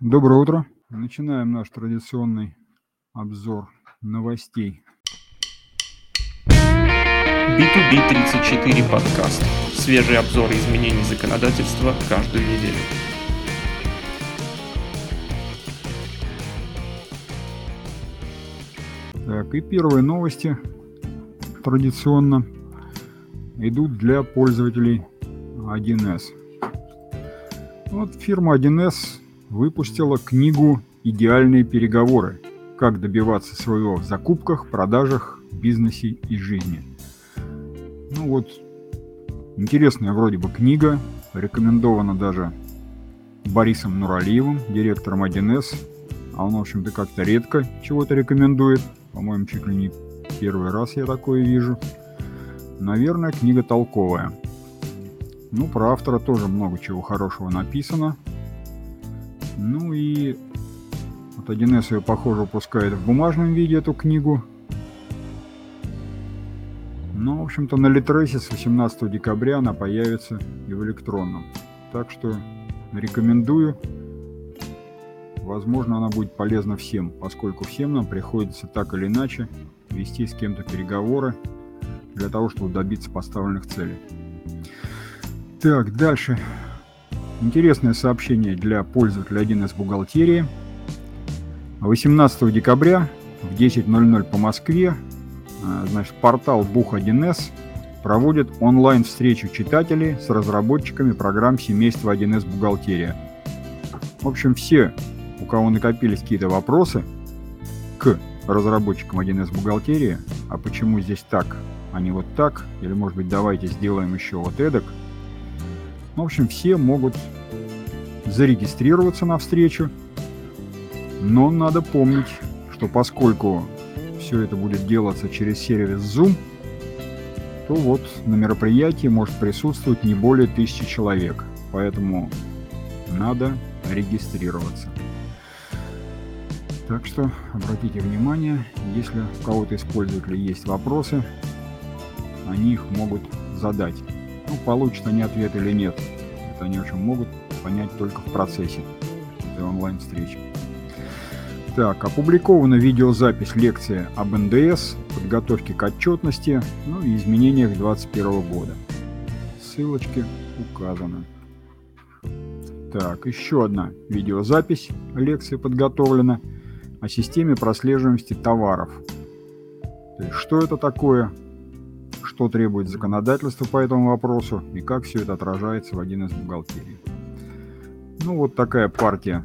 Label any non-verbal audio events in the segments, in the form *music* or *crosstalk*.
Доброе утро. Начинаем наш традиционный обзор новостей. B2B34 подкаст. Свежие обзоры изменений законодательства каждую неделю. Так, и первые новости традиционно идут для пользователей 1С. Вот фирма 1С выпустила книгу «Идеальные переговоры. Как добиваться своего в закупках, продажах, бизнесе и жизни». Ну вот, интересная вроде бы книга, рекомендована даже Борисом Нуралиевым, директором 1С, а он, в общем-то, как-то редко чего-то рекомендует. По-моему, чуть ли не первый раз я такое вижу. Наверное, книга толковая. Ну, про автора тоже много чего хорошего написано. Ну и вот 1С ее, похоже, выпускает в бумажном виде эту книгу. Но, в общем-то, на Литресе с 18 декабря она появится и в электронном. Так что рекомендую. Возможно, она будет полезна всем, поскольку всем нам приходится так или иначе вести с кем-то переговоры для того, чтобы добиться поставленных целей. Так, дальше. Интересное сообщение для пользователя 1С бухгалтерии. 18 декабря в 10.00 по Москве а, значит, портал Бух1С проводит онлайн-встречу читателей с разработчиками программ семейства 1С бухгалтерия. В общем, все, у кого накопились какие-то вопросы к разработчикам 1С бухгалтерии, а почему здесь так, а не вот так, или может быть давайте сделаем еще вот эдак – в общем, все могут зарегистрироваться на встречу, но надо помнить, что поскольку все это будет делаться через сервис Zoom, то вот на мероприятии может присутствовать не более тысячи человек. Поэтому надо регистрироваться. Так что обратите внимание, если у кого-то из пользователей есть вопросы, они их могут задать. Ну, получат они ответ или нет, это они очень могут понять только в процессе этой онлайн-встречи. Так, опубликована видеозапись лекции об НДС, подготовке к отчетности, ну и изменениях 2021 года. Ссылочки указаны. Так, еще одна видеозапись лекции подготовлена о системе прослеживаемости товаров. То есть, что это такое, что требует законодательство по этому вопросу и как все это отражается в один из бухгалтерий. Ну вот такая партия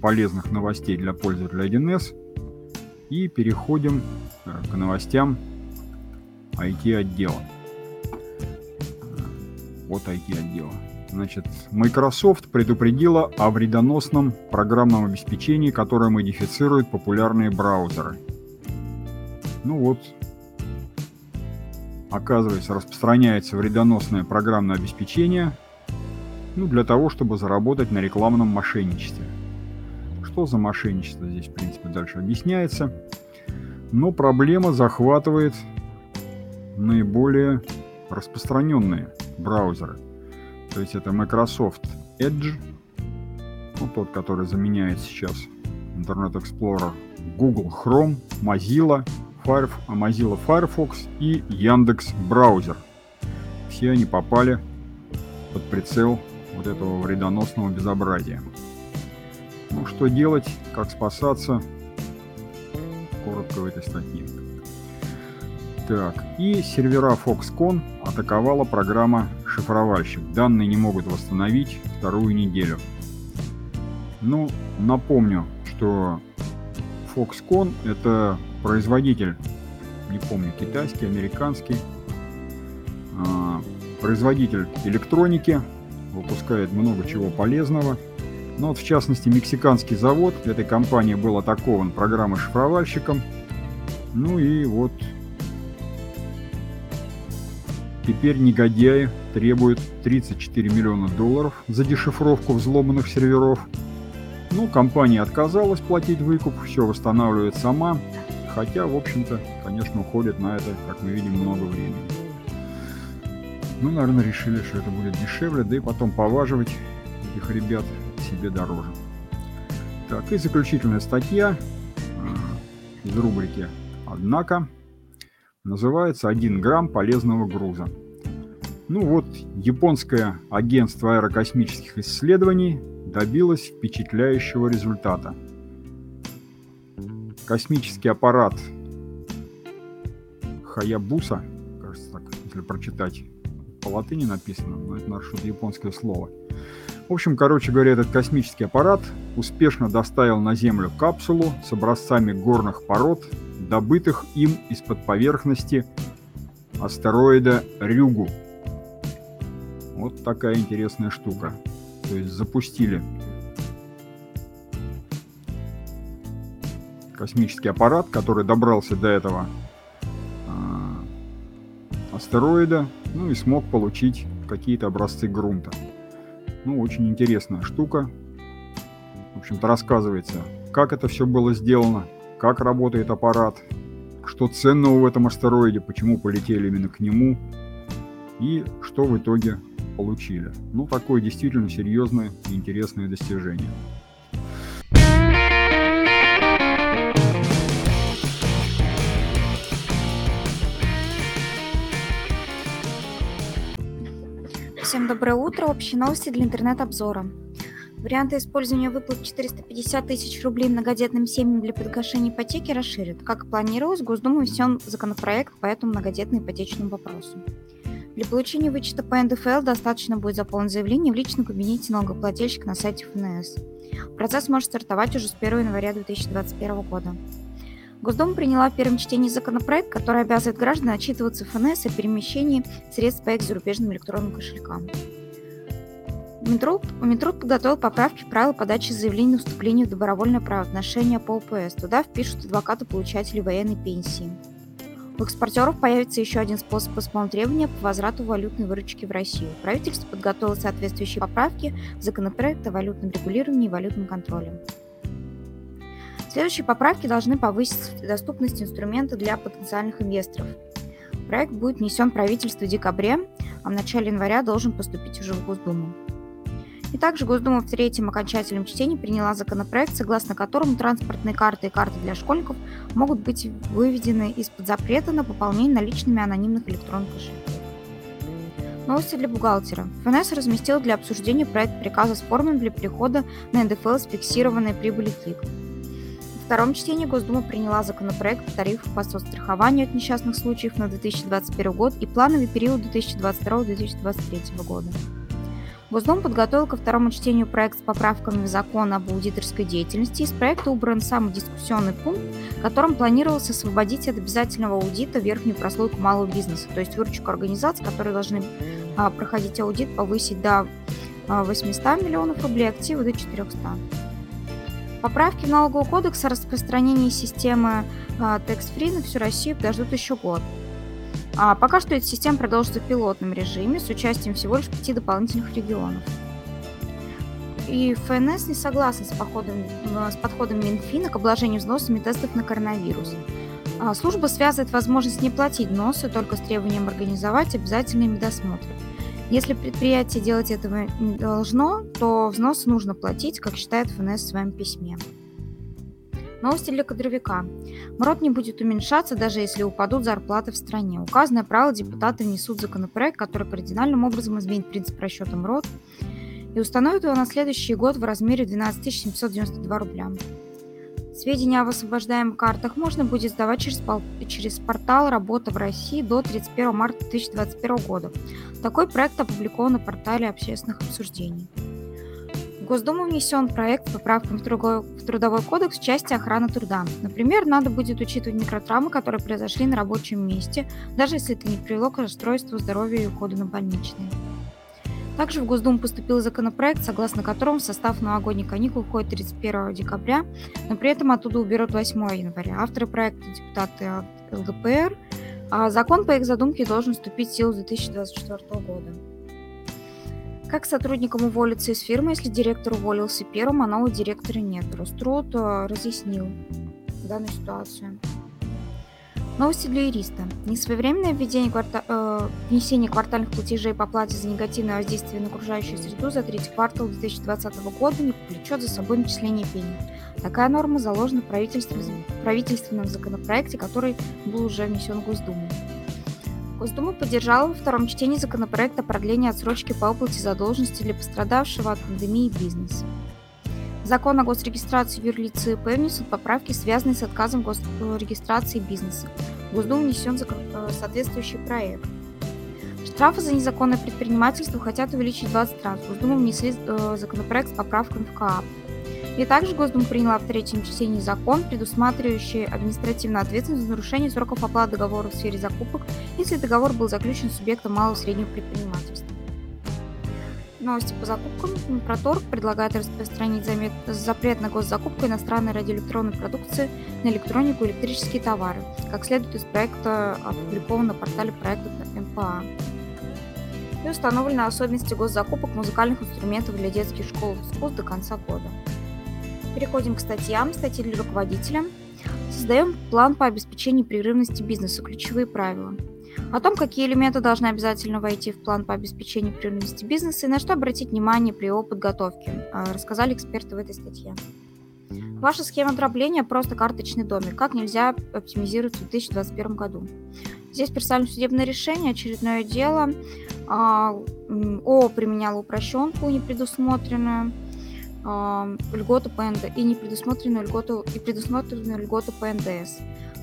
полезных новостей для пользователя 1С. И переходим э, к новостям IT-отдела. Вот IT-отдела. Значит, Microsoft предупредила о вредоносном программном обеспечении, которое модифицирует популярные браузеры. Ну вот, оказывается, распространяется вредоносное программное обеспечение ну, для того, чтобы заработать на рекламном мошенничестве. Что за мошенничество здесь, в принципе, дальше объясняется. Но проблема захватывает наиболее распространенные браузеры. То есть это Microsoft Edge, ну, тот, который заменяет сейчас Internet Explorer, Google Chrome, Mozilla, Firefox, Mozilla Firefox и Яндекс Браузер. Все они попали под прицел вот этого вредоносного безобразия. Ну, что делать, как спасаться, коротко в этой статье. Так, и сервера Foxconn атаковала программа шифровальщик. Данные не могут восстановить вторую неделю. Ну, напомню, что Foxconn это производитель, не помню, китайский, американский, а, производитель электроники, выпускает много чего полезного. Но вот в частности мексиканский завод этой компании был атакован программой шифровальщиком. Ну и вот теперь негодяи требуют 34 миллиона долларов за дешифровку взломанных серверов. Ну, компания отказалась платить выкуп, все восстанавливает сама. Хотя, в общем-то, конечно, уходит на это, как мы видим, много времени. Ну, наверное, решили, что это будет дешевле, да и потом поваживать этих ребят себе дороже. Так, и заключительная статья э, из рубрики «Однако» называется «1 грамм полезного груза». Ну вот, японское агентство аэрокосмических исследований добилось впечатляющего результата. Космический аппарат Хаябуса, кажется так, если прочитать по латыни написано, но это, наверное, что-то японское слово. В общем, короче говоря, этот космический аппарат успешно доставил на Землю капсулу с образцами горных пород, добытых им из-под поверхности астероида Рюгу. Вот такая интересная штука. То есть запустили космический аппарат, который добрался до этого э, астероида, ну и смог получить какие-то образцы грунта. Ну, очень интересная штука. В общем-то, рассказывается, как это все было сделано, как работает аппарат, что ценного в этом астероиде, почему полетели именно к нему и что в итоге получили. Ну, такое действительно серьезное и интересное достижение. Всем доброе утро. Общие новости для интернет-обзора. Варианты использования выплат 450 тысяч рублей многодетным семьям для погашения ипотеки расширят. Как и планировалось, Госдумой внесен законопроект по этому многодетно-ипотечному вопросу. Для получения вычета по НДФЛ достаточно будет заполнить заявление в личном кабинете налогоплательщика на сайте ФНС. Процесс может стартовать уже с 1 января 2021 года. Госдума приняла в первом чтении законопроект, который обязывает граждан отчитываться ФНС о перемещении средств по их зарубежным электронным кошелькам. Минтруд, подготовил поправки в правила подачи заявлений на вступление в добровольное правоотношение по ОПС. Туда впишут адвокаты-получателей военной пенсии. У экспортеров появится еще один способ исполнить требования по возврату валютной выручки в Россию. Правительство подготовило соответствующие поправки в законопроект о валютном регулировании и валютном контроле. Следующие поправки должны повысить доступность инструмента для потенциальных инвесторов. Проект будет внесен правительству в декабре, а в начале января должен поступить уже в Госдуму. И также Госдума в третьем окончательном чтении приняла законопроект, согласно которому транспортные карты и карты для школьников могут быть выведены из-под запрета на пополнение наличными анонимных электронных кошельков. Новости для бухгалтера. ФНС разместил для обсуждения проект приказа с формами для перехода на НДФЛ с фиксированной прибыли ТИК втором чтении Госдума приняла законопроект по тарифу по соцстрахованию от несчастных случаев на 2021 год и плановый период 2022-2023 года. Госдума подготовил ко второму чтению проект с поправками в закон об аудиторской деятельности. Из проекта убран самый дискуссионный пункт, которым планировалось освободить от обязательного аудита верхнюю прослойку малого бизнеса, то есть выручку организаций, которые должны а, проходить аудит, повысить до а, 800 миллионов рублей, активы до 400. Поправки в налоговый кодекс о распространении системы а, Tax Free на всю Россию подождут еще год. А пока что эта система продолжится в пилотном режиме с участием всего лишь пяти дополнительных регионов. И ФНС не согласен с, походом, с подходом Минфина к обложению взносами тестов на коронавирус. А служба связывает возможность не платить взносы только с требованием организовать обязательные медосмотры. Если предприятие делать этого не должно, то взнос нужно платить, как считает ФНС в своем письме. Новости для кадровика. МРОД не будет уменьшаться, даже если упадут зарплаты в стране. Указанное правило депутаты внесут законопроект, который кардинальным образом изменит принцип расчета МРОД и установит его на следующий год в размере 12 792 рубля. Сведения об освобождаемых картах можно будет сдавать через, через портал «Работа в России» до 31 марта 2021 года. Такой проект опубликован на портале общественных обсуждений. В Госдуму внесен проект в трудовой, в трудовой кодекс в части охраны труда. Например, надо будет учитывать микротравмы, которые произошли на рабочем месте, даже если это не привело к расстройству здоровья и уходу на больничные. Также в Госдуму поступил законопроект, согласно которому в состав новогодних каникул входит 31 декабря, но при этом оттуда уберут 8 января. Авторы проекта – депутаты от ЛДПР. А закон по их задумке должен вступить в силу с 2024 года. Как сотрудникам уволиться из фирмы, если директор уволился первым, а нового директора нет? Роструд э, разъяснил данную ситуацию. Новости для юриста. Несвоевременное введение кварта... э, внесение квартальных платежей по плате за негативное воздействие на окружающую среду за третий квартал 2020 года не повлечет за собой начисление пений. Такая норма заложена в правительственном, законопроекте, который был уже внесен в Госдуму. Госдума поддержала во втором чтении законопроекта о продлении отсрочки по уплате задолженности для пострадавшего от пандемии бизнеса. Закон о госрегистрации юрлиц и внесут поправки, связанные с отказом госрегистрации бизнеса. В Госдуму внесен э, соответствующий проект. Штрафы за незаконное предпринимательство хотят увеличить 20 раз. В Госдуму внесли э, законопроект с поправками в КАП. И также Госдума приняла в третьем чтении закон, предусматривающий административную ответственность за нарушение сроков оплаты договора в сфере закупок, если договор был заключен субъектом малого и среднего предпринимательства. Новости по закупкам. Проторг предлагает распространить запрет на госзакупку иностранной радиоэлектронной продукции на электронику и электрические товары, как следует из проекта, опубликован на портале проекта МПА. И установлены особенности госзакупок музыкальных инструментов для детских школ и до конца года. Переходим к статьям. Статьи для руководителя. Создаем план по обеспечению прерывности бизнеса. Ключевые правила. О том, какие элементы должны обязательно войти в план по обеспечению прерывности бизнеса и на что обратить внимание при его подготовке, а, рассказали эксперты в этой статье. Ваша схема дробления – просто карточный домик. Как нельзя оптимизировать в 2021 году? Здесь персональное судебное решение, очередное дело. А, ООО применяло упрощенку непредусмотренную льготу по НД и непредусмотренную льготу и предусмотренную льготу по НДС.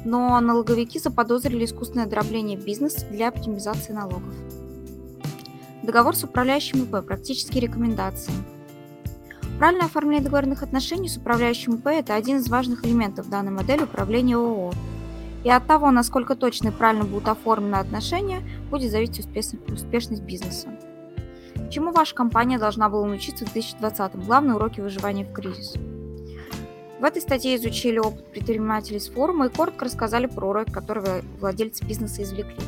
Но налоговики заподозрили искусственное дробление бизнеса для оптимизации налогов. Договор с управляющим ИП. Практические рекомендации. Правильное оформление договорных отношений с управляющим ИП – это один из важных элементов данной модели управления ООО. И от того, насколько точно и правильно будут оформлены отношения, будет зависеть успешность бизнеса. Чему ваша компания должна была научиться в 2020-м? Главные уроки выживания в кризис. В этой статье изучили опыт предпринимателей с форума и коротко рассказали про урок, который владельцы бизнеса извлекли.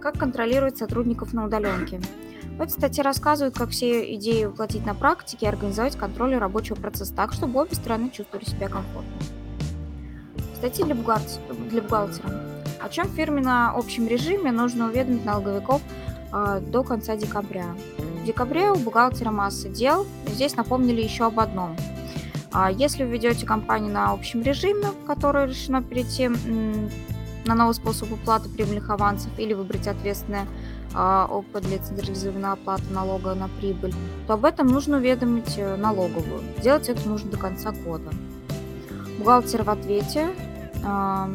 Как контролировать сотрудников на удаленке. В этой статье рассказывают, как все идеи воплотить на практике и организовать контроль рабочего процесса так, чтобы обе стороны чувствовали себя комфортно. Статьи для, бухгалтера. О чем фирме на общем режиме нужно уведомить налоговиков э, до конца декабря. В декабре у бухгалтера масса дел. Здесь напомнили еще об одном. А если вы ведете компанию на общем режиме, в которой решено перейти на новый способ уплаты прибыльных авансов или выбрать ответственное а, ОП для централизованной оплаты налога на прибыль, то об этом нужно уведомить э, налоговую. Делать это нужно до конца года. Бухгалтер в ответе. А,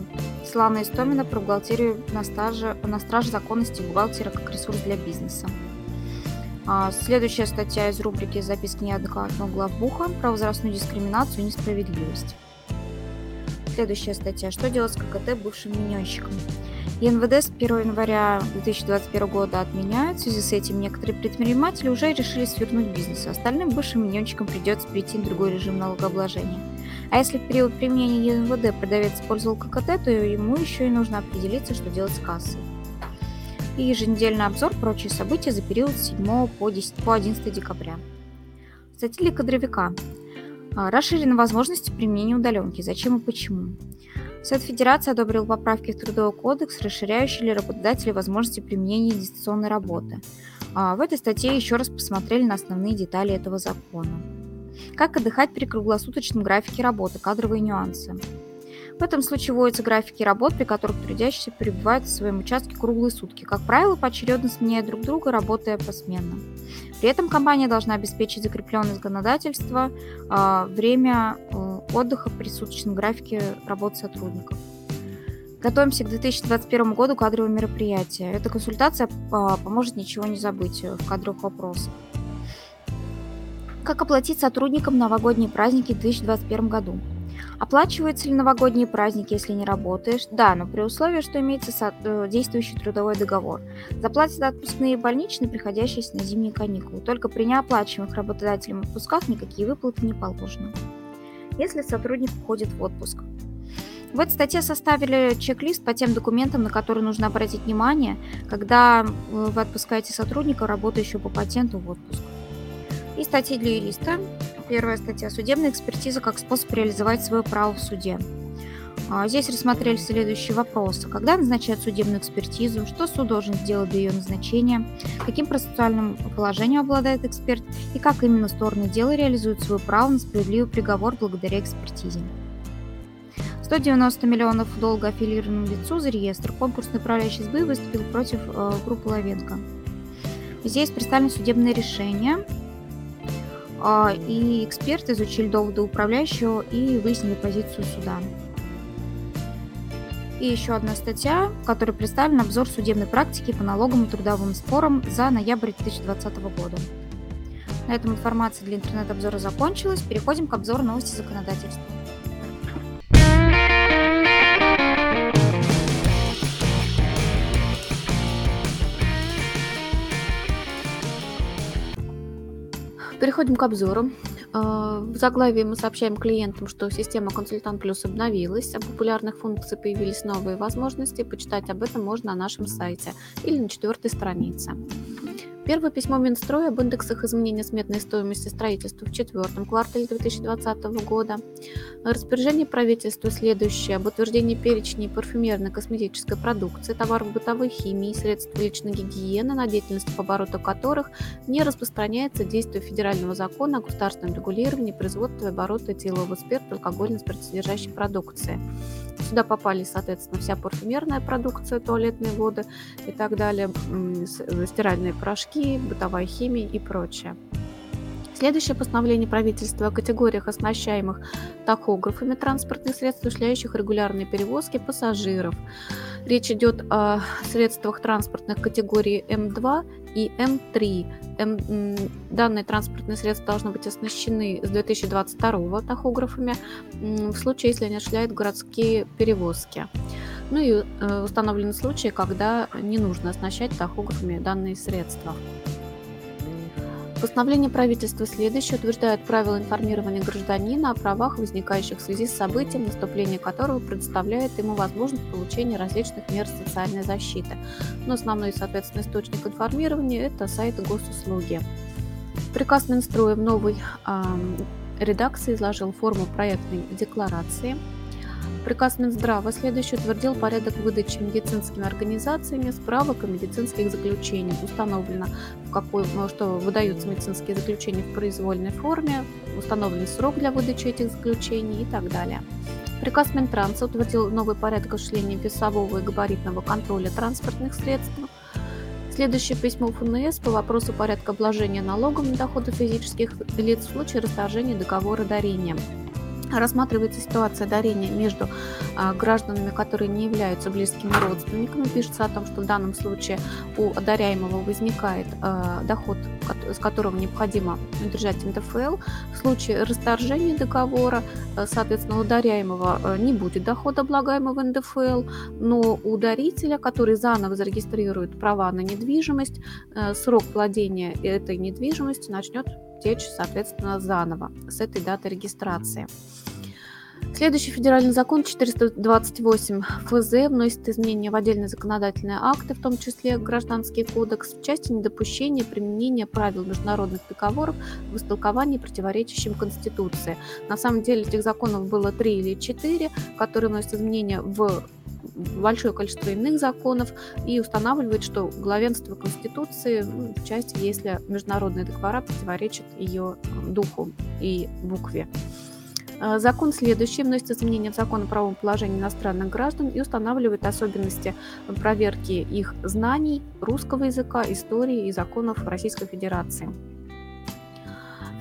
Слана Истомина про бухгалтерию на, стаже, на страже законности бухгалтера как ресурс для бизнеса. А, следующая статья из рубрики «Записки неадекватного главбуха» про возрастную дискриминацию и несправедливость. Следующая статья «Что делать с ККТ бывшим миньонщиком?» ЕНВД с 1 января 2021 года отменяют. В связи с этим некоторые предприниматели уже решили свернуть бизнес. Остальным бывшим миньонщикам придется перейти на другой режим налогообложения. А если в период применения ЕНВД продавец использовал ККТ, то ему еще и нужно определиться, что делать с кассой и еженедельный обзор прочие события за период с 7 по, 10, по 11 декабря. Статьи для кадровика. А, расширены возможности применения удаленки. Зачем и почему? Совет Федерации одобрил поправки в Трудовой кодекс, расширяющие для работодателей возможности применения дистанционной работы. А, в этой статье еще раз посмотрели на основные детали этого закона. Как отдыхать при круглосуточном графике работы, кадровые нюансы. В этом случае вводятся графики работ, при которых трудящиеся перебывают в своем участке круглые сутки, как правило, поочередно сменяя друг друга, работая посменно. При этом компания должна обеспечить закрепленное законодательство э, время э, отдыха при суточном графике работы сотрудников. Готовимся к 2021 году кадровые мероприятия. Эта консультация а, поможет ничего не забыть в кадровых вопросах. Как оплатить сотрудникам новогодние праздники в 2021 году? Оплачиваются ли новогодние праздники, если не работаешь? Да, но при условии, что имеется э, действующий трудовой договор. Заплатят отпускные и больничные, приходящиеся на зимние каникулы. Только при неоплачиваемых работодателем отпусках никакие выплаты не положены. Если сотрудник уходит в отпуск. В этой статье составили чек-лист по тем документам, на которые нужно обратить внимание, когда э, вы отпускаете сотрудника, работающего по патенту, в отпуск. И статьи для юриста. Первая статья. Судебная экспертиза как способ реализовать свое право в суде. А, здесь рассмотрели следующие вопросы. Когда назначать судебную экспертизу? Что суд должен сделать до ее назначения? Каким процессуальным положением обладает эксперт? И как именно стороны дела реализуют свое право на справедливый приговор благодаря экспертизе? 190 миллионов долга аффилированному лицу за реестр. Конкурсный управляющий СБ выступил против э, группы Лавенко. Здесь представлены судебные решения, и эксперты изучили доводы управляющего и выяснили позицию суда. И еще одна статья, в которой представлен обзор судебной практики по налоговым и трудовым спорам за ноябрь 2020 года. На этом информация для интернет-обзора закончилась. Переходим к обзору новости законодательства. Переходим к обзору. А, в заглавии мы сообщаем клиентам, что система Консультант Плюс обновилась, а популярных функций появились новые возможности. Почитать об этом можно на нашем сайте или на четвертой странице. Первое письмо Минстроя об индексах изменения сметной стоимости строительства в четвертом квартале 2020 года. Распоряжение правительства следующее об утверждении перечней парфюмерно-косметической продукции, товаров бытовой химии, средств личной гигиены, на деятельность по обороту которых не распространяется действие федерального закона о государственном регулировании производства и оборота этилового спирта алкогольно-спиртосодержащей продукции. Сюда попали, соответственно, вся парфюмерная продукция, туалетные воды и так далее, стиральные порошки, бытовая химия и прочее. Следующее постановление правительства о категориях оснащаемых тахографами транспортных средств, осуществляющих регулярные перевозки пассажиров. Речь идет о средствах транспортных категории М2 и М3. М, данные транспортные средства должны быть оснащены с 2022 тахографами в случае, если они осуществляют городские перевозки. Ну и э, установлены случаи, когда не нужно оснащать тахографами данные средства. Постановление правительства следующее утверждает правила информирования гражданина о правах, возникающих в связи с событием, наступление которого предоставляет ему возможность получения различных мер социальной защиты. Но основной, соответственно, источник информирования – это сайт госуслуги. Приказ Минстроя в новой э, редакции изложил форму проектной декларации – Приказ Минздрава следующий утвердил порядок выдачи медицинскими организациями справок о медицинских заключениях. Установлено, в какой, ну, что выдаются медицинские заключения в произвольной форме, установлен срок для выдачи этих заключений и так далее. Приказ Минтранса утвердил новый порядок осуществления весового и габаритного контроля транспортных средств. Следующее письмо ФНС по вопросу порядка обложения налогом на доходы физических лиц в случае расторжения договора дарения рассматривается ситуация дарения между а, гражданами, которые не являются близкими родственниками. Пишется о том, что в данном случае у одаряемого возникает а, доход, с которым необходимо удержать НДФЛ. В случае расторжения договора, а, соответственно, у даряемого а, не будет дохода облагаемого НДФЛ, но у дарителя, который заново зарегистрирует права на недвижимость, а, срок владения этой недвижимости начнет течь, соответственно, заново с этой даты регистрации. Следующий федеральный закон 428 ФЗ вносит изменения в отдельные законодательные акты, в том числе Гражданский кодекс, в части недопущения применения правил международных договоров в истолковании, противоречащим Конституции. На самом деле этих законов было три или четыре, которые вносят изменения в большое количество иных законов и устанавливает, что главенство Конституции ну, в части, если международные договора противоречат ее духу и букве. А, закон следующий вносит изменения в закон о правом положении иностранных граждан и устанавливает особенности проверки их знаний русского языка, истории и законов Российской Федерации.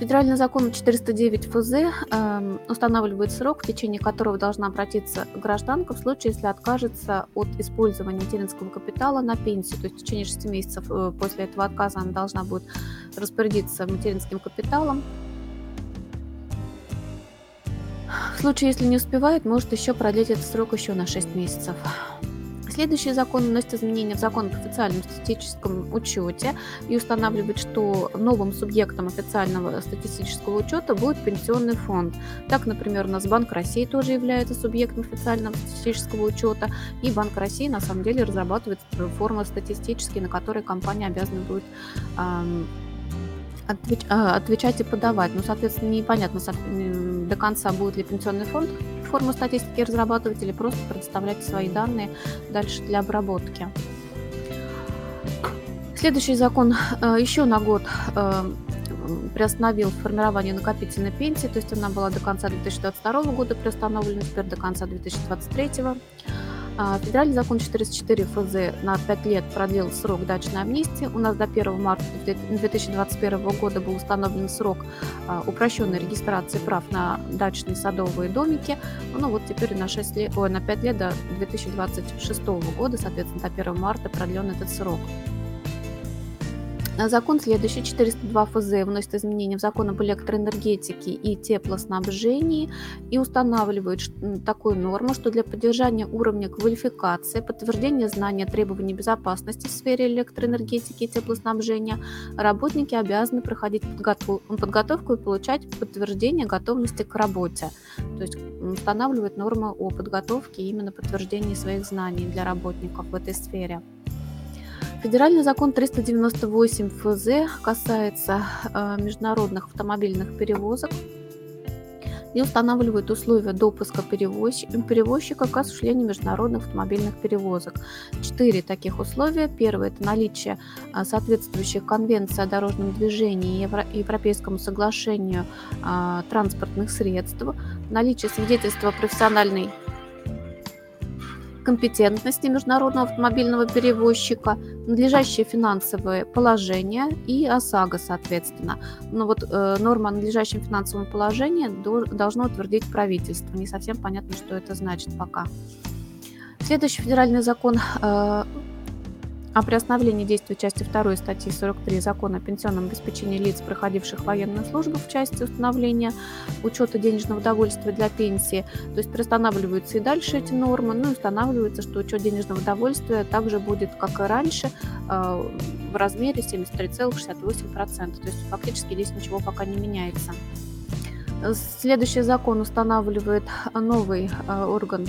Федеральный закон 409 ФЗ э, устанавливает срок, в течение которого должна обратиться гражданка в случае, если откажется от использования материнского капитала на пенсию. То есть в течение 6 месяцев э, после этого отказа она должна будет распорядиться материнским капиталом В случае, если не успевает, может еще продлить этот срок еще на 6 месяцев. Следующий закон вносит изменения в закон об официальном статистическом учете и устанавливает, что новым субъектом официального статистического учета будет пенсионный фонд. Так, например, у нас Банк России тоже является субъектом официального статистического учета, и Банк России на самом деле разрабатывает формулы статистические, на которые компания обязана будет эм, отвеч, отвечать и подавать. Ну, соответственно, непонятно до конца будет ли пенсионный фонд форму статистики разрабатывать или просто предоставлять свои данные дальше для обработки. Следующий закон э, еще на год э, приостановил формирование накопительной пенсии, то есть она была до конца 2022 года приостановлена, теперь до конца 2023. А, федеральный закон 404 ФЗ на 5 лет продлил срок дачной амнистии. У нас до 1 марта 2021 года был установлен срок а, упрощенной регистрации прав на дачные садовые домики. Ну вот теперь на, 6 лет, ой, на 5 лет до 2026 года, соответственно, до 1 марта продлен этот срок. Закон следующий, 402 ФЗ, вносит изменения в закон об электроэнергетике и теплоснабжении и устанавливает такую норму, что для поддержания уровня квалификации, подтверждения знания требований безопасности в сфере электроэнергетики и теплоснабжения работники обязаны проходить подготовку и получать подтверждение готовности к работе. То есть устанавливает нормы о подготовке именно подтверждении своих знаний для работников в этой сфере. Федеральный закон 398 ФЗ касается э, международных автомобильных перевозок и устанавливает условия допуска перевозчика к осуществлению международных автомобильных перевозок. Четыре таких условия. Первое – это наличие э, соответствующей конвенции о дорожном движении и Европейскому соглашению э, транспортных средств, наличие свидетельства профессиональной компетентности международного автомобильного перевозчика, надлежащее финансовое положение и ОСАГО, соответственно. Но вот э, норма о надлежащем финансовом положении до, должно утвердить правительство. Не совсем понятно, что это значит пока. Следующий федеральный закон э, о приостановлении действия части 2 статьи 43 Закона о пенсионном обеспечении лиц, проходивших военную службу в части установления учета денежного удовольствия для пенсии. То есть приостанавливаются и дальше эти нормы, ну и устанавливается, что учет денежного удовольствия также будет, как и раньше, э, в размере 73,68%. То есть фактически здесь ничего пока не меняется. Следующий закон устанавливает новый э, орган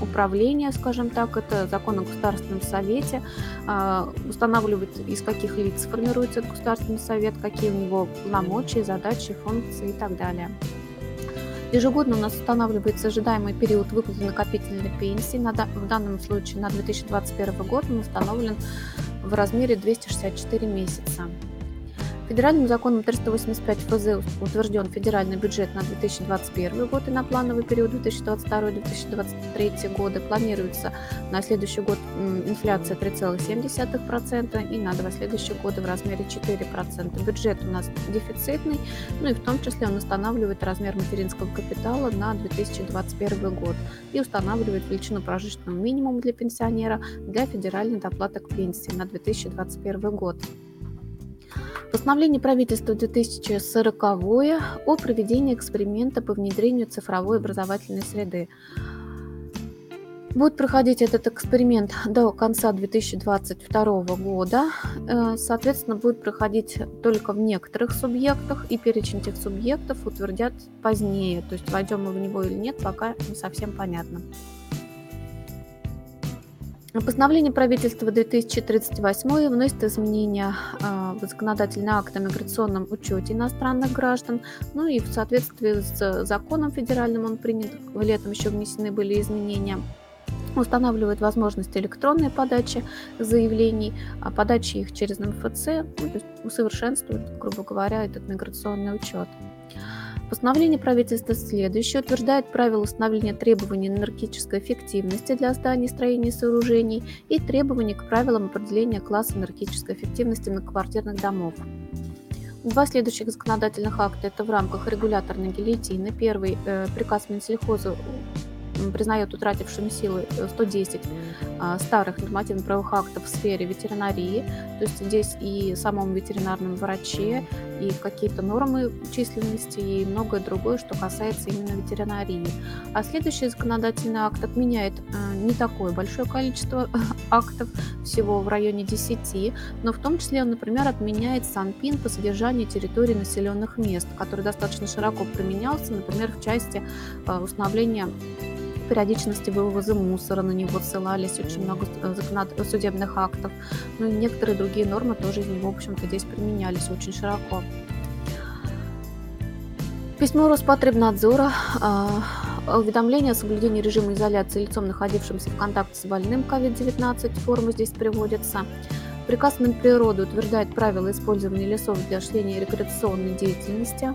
управления, скажем так, это закон о Государственном Совете, а, устанавливает, из каких лиц формируется Государственный Совет, какие у него полномочия, задачи, функции и так далее. Ежегодно у нас устанавливается ожидаемый период выплаты накопительной пенсии. В данном случае на 2021 год он установлен в размере 264 месяца. Федеральным законом 385 ФЗ утвержден федеральный бюджет на 2021 год и на плановый период 2022-2023 года. Планируется на следующий год инфляция 3,7% и на два следующих года в размере 4%. Бюджет у нас дефицитный, ну и в том числе он устанавливает размер материнского капитала на 2021 год и устанавливает величину прожиточного минимума для пенсионера для федеральной доплаты к пенсии на 2021 год. Постановление правительства 2040 о проведении эксперимента по внедрению цифровой образовательной среды. Будет проходить этот эксперимент до конца 2022 года. Э, соответственно, будет проходить только в некоторых субъектах, и перечень этих субъектов утвердят позднее. То есть войдем мы в него или нет, пока не совсем понятно. Постановление правительства 2038 вносит изменения а, в законодательный акт о миграционном учете иностранных граждан. Ну и в соответствии с законом федеральным он принят, летом еще внесены были изменения устанавливает возможность электронной подачи заявлений, а подачи их через МФЦ, ну, то есть усовершенствует, грубо говоря, этот миграционный учет. Постановление правительства следующее утверждает правила установления требований энергетической эффективности для зданий, строений и сооружений и требований к правилам определения класса энергетической эффективности многоквартирных домов. Два следующих законодательных акта – это в рамках регуляторной гильотины. Первый э, приказ Минсельхоза признает утратившими силы 110 а, старых нормативно-правовых актов в сфере ветеринарии, то есть здесь и самом ветеринарном враче, и какие-то нормы численности, и многое другое, что касается именно ветеринарии. А следующий законодательный акт отменяет а, не такое большое количество *laughs* актов, всего в районе 10, но в том числе он, например, отменяет Санпин по содержанию территории населенных мест, который достаточно широко применялся, например, в части а, установления периодичности вывоза мусора, на него ссылались очень много э, судебных актов. Ну и некоторые другие нормы тоже из него, в общем-то, здесь применялись очень широко. Письмо Роспотребнадзора а, Уведомление о соблюдении режима изоляции лицом, находившимся в контакте с больным COVID-19, форма здесь приводится. Приказ Минприроды утверждает правила использования лесов для осуществления рекреационной деятельности.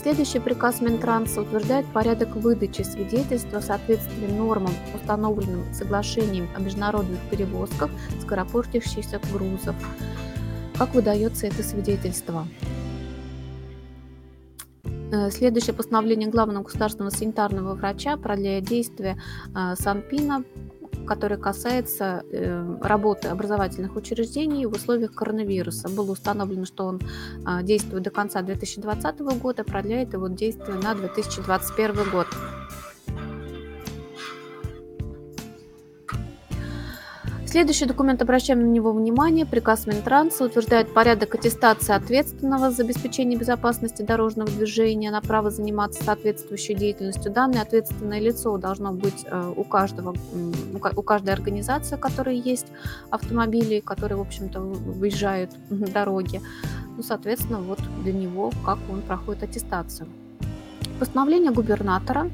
Следующий приказ Минтранса утверждает порядок выдачи свидетельства в соответствии нормам, установленным соглашением о международных перевозках скоропортящихся грузов. Как выдается это свидетельство? Э, следующее постановление главного государственного санитарного врача продляет действие э, Санпина который касается э, работы образовательных учреждений в условиях коронавируса. Было установлено, что он э, действует до конца 2020 года, продляет его действие на 2021 год. Следующий документ, обращаем на него внимание, приказ Минтранса утверждает порядок аттестации ответственного за обеспечение безопасности дорожного движения на право заниматься соответствующей деятельностью. Данное ответственное лицо должно быть э, у каждого, у каждой организации, которая есть автомобили, которые, в общем-то, выезжают на дороге. Ну, соответственно, вот для него, как он проходит аттестацию. Постановление губернатора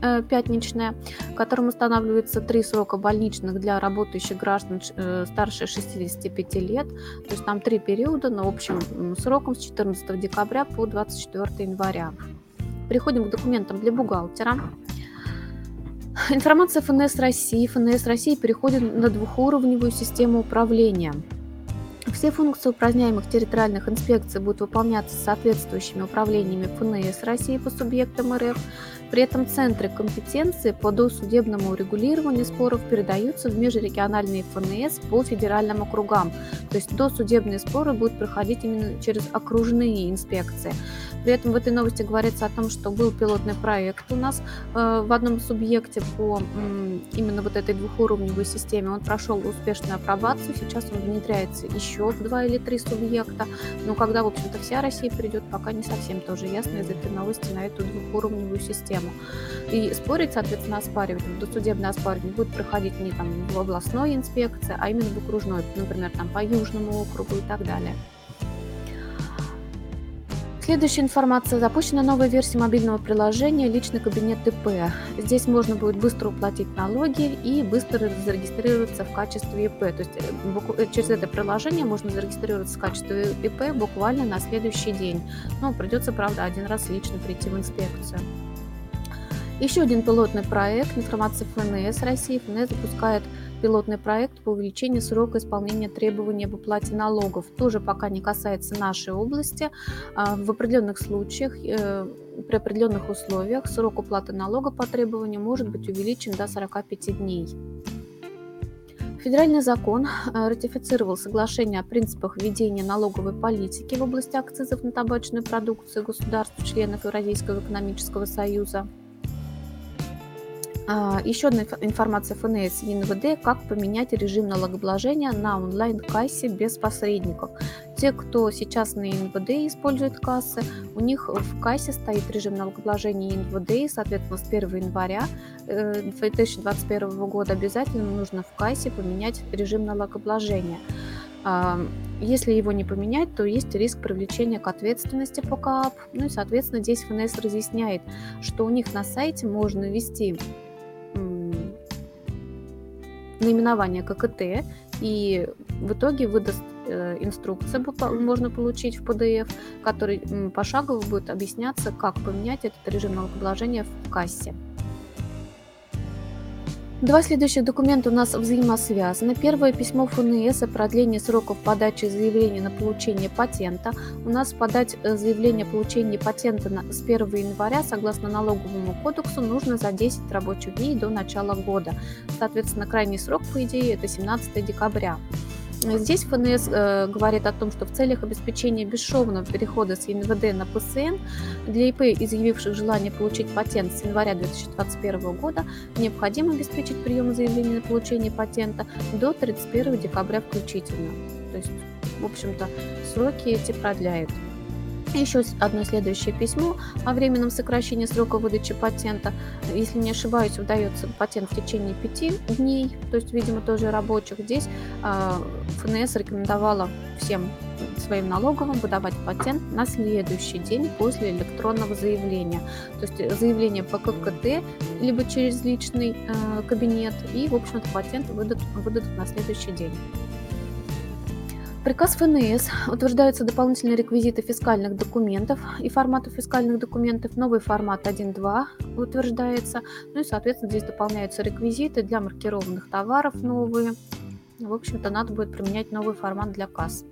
Э, пятничная, которым устанавливается три срока больничных для работающих граждан э, старше 65 лет. То есть там три периода, но общим сроком с 14 декабря по 24 января. Переходим к документам для бухгалтера. Информация ФНС России. ФНС России переходит на двухуровневую систему управления – все функции упраздняемых территориальных инспекций будут выполняться соответствующими управлениями ФНС России по субъектам РФ. При этом центры компетенции по досудебному урегулированию споров передаются в межрегиональные ФНС по федеральным округам. То есть досудебные споры будут проходить именно через окружные инспекции. При этом в этой новости говорится о том, что был пилотный проект у нас э, в одном субъекте по именно вот этой двухуровневой системе. Он прошел успешную апробацию, сейчас он внедряется еще в два или три субъекта. Но когда, в общем-то, вся Россия придет, пока не совсем тоже ясно из этой новости на эту двухуровневую систему. И спорить, соответственно, оспаривать, досудебное оспаривание будет проходить не там в областной инспекции, а именно в окружной, например, там по Южному округу и так далее. Следующая информация. Запущена новая версия мобильного приложения «Личный кабинет ИП». Здесь можно будет быстро уплатить налоги и быстро зарегистрироваться в качестве ИП. То есть э, э, через это приложение можно зарегистрироваться в качестве ИП буквально на следующий день. Но придется, правда, один раз лично прийти в инспекцию. Еще один пилотный проект информации ФНС России. ФНС запускает пилотный проект по увеличению срока исполнения требований об уплате налогов. Тоже пока не касается нашей области. А, в определенных случаях, э, при определенных условиях срок уплаты налога по требованию может быть увеличен до 45 дней. Федеральный закон э, ратифицировал соглашение о принципах ведения налоговой политики в области акцизов на табачную продукцию государств-членов Евразийского экономического союза. А, Еще одна информация ФНС и НВД, как поменять режим налогообложения на онлайн-кассе без посредников. Те, кто сейчас на НВД использует кассы, у них в кассе стоит режим налогообложения НВД, и, соответственно, с 1 января 2021 э, года обязательно нужно в кассе поменять режим налогообложения. А, если его не поменять, то есть риск привлечения к ответственности по КАП. Ну и, соответственно, здесь ФНС разъясняет, что у них на сайте можно ввести наименование ККТ, и в итоге выдаст э, инструкция, можно получить в PDF, который пошагово будет объясняться, как поменять этот режим налогообложения в кассе. Два следующих документа у нас взаимосвязаны. Первое письмо ФНС о продлении сроков подачи заявления на получение патента. У нас подать э, заявление о получении патента с 1 января, согласно налоговому кодексу, нужно за 10 рабочих дней до начала года. Соответственно, крайний срок, по идее, это 17 декабря. Здесь ФНС э, говорит о том, что в целях обеспечения бесшовного перехода с ЕНВД на ПСН для ИП, изъявивших желание получить патент с января 2021 года, необходимо обеспечить прием заявления на получение патента до 31 декабря включительно. То есть, в общем-то, сроки эти продляют. Еще одно следующее письмо о временном сокращении срока выдачи патента. Если не ошибаюсь, выдается патент в течение пяти дней, то есть, видимо, тоже рабочих. Здесь а, ФНС рекомендовала всем своим налоговым выдавать патент на следующий день после электронного заявления. То есть заявление по ККТ, либо через личный э, кабинет, и, в общем-то, патент выдадут, выдадут на следующий день. Приказ ФНС утверждаются дополнительные реквизиты фискальных документов и форматов фискальных документов. Новый формат 1.2 утверждается. Ну и, соответственно, здесь дополняются реквизиты для маркированных товаров новые. В общем-то, надо будет применять новый формат для касс.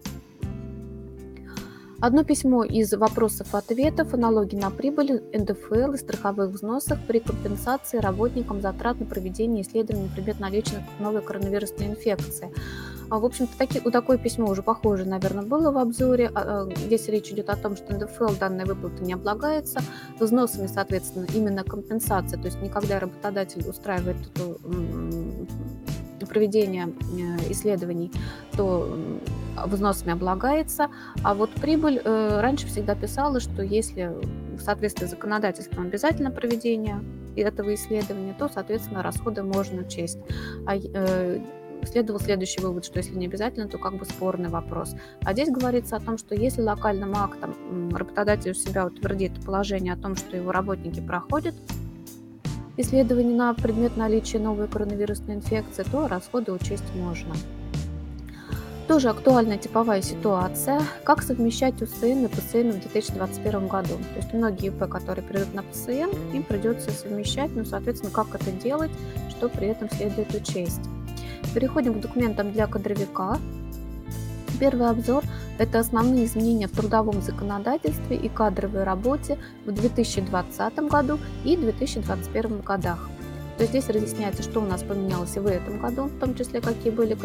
Одно письмо из вопросов-ответов о налоге на прибыль, НДФЛ и страховых взносах при компенсации работникам затрат на проведение исследований на предмет наличия новой коронавирусной инфекции. А, в общем-то, таки, у такое письмо уже похоже, наверное, было в обзоре. А, а, здесь речь идет о том, что НДФЛ данная выплата не облагается. Взносами, соответственно, именно компенсация. То есть никогда работодатель устраивает эту проведение э, исследований, то взносами облагается, а вот прибыль э, раньше всегда писала, что если в соответствии с законодательством обязательно проведение этого исследования, то, соответственно, расходы можно учесть. А э, следовал следующий вывод, что если не обязательно, то как бы спорный вопрос. А здесь говорится о том, что если локальным актом работодатель у себя утвердит положение о том, что его работники проходят исследование на предмет наличия новой коронавирусной инфекции, то расходы учесть можно. Тоже актуальная типовая ситуация. Как совмещать УСН и ПСН в 2021 году? То есть многие ИП, которые придут на ПСН, им придется совмещать, но, соответственно, как это делать, что при этом следует учесть. Переходим к документам для кадровика. Первый обзор – это основные изменения в трудовом законодательстве и кадровой работе в 2020 году и 2021 годах. То есть здесь разъясняется, что у нас поменялось и в этом году, в том числе какие были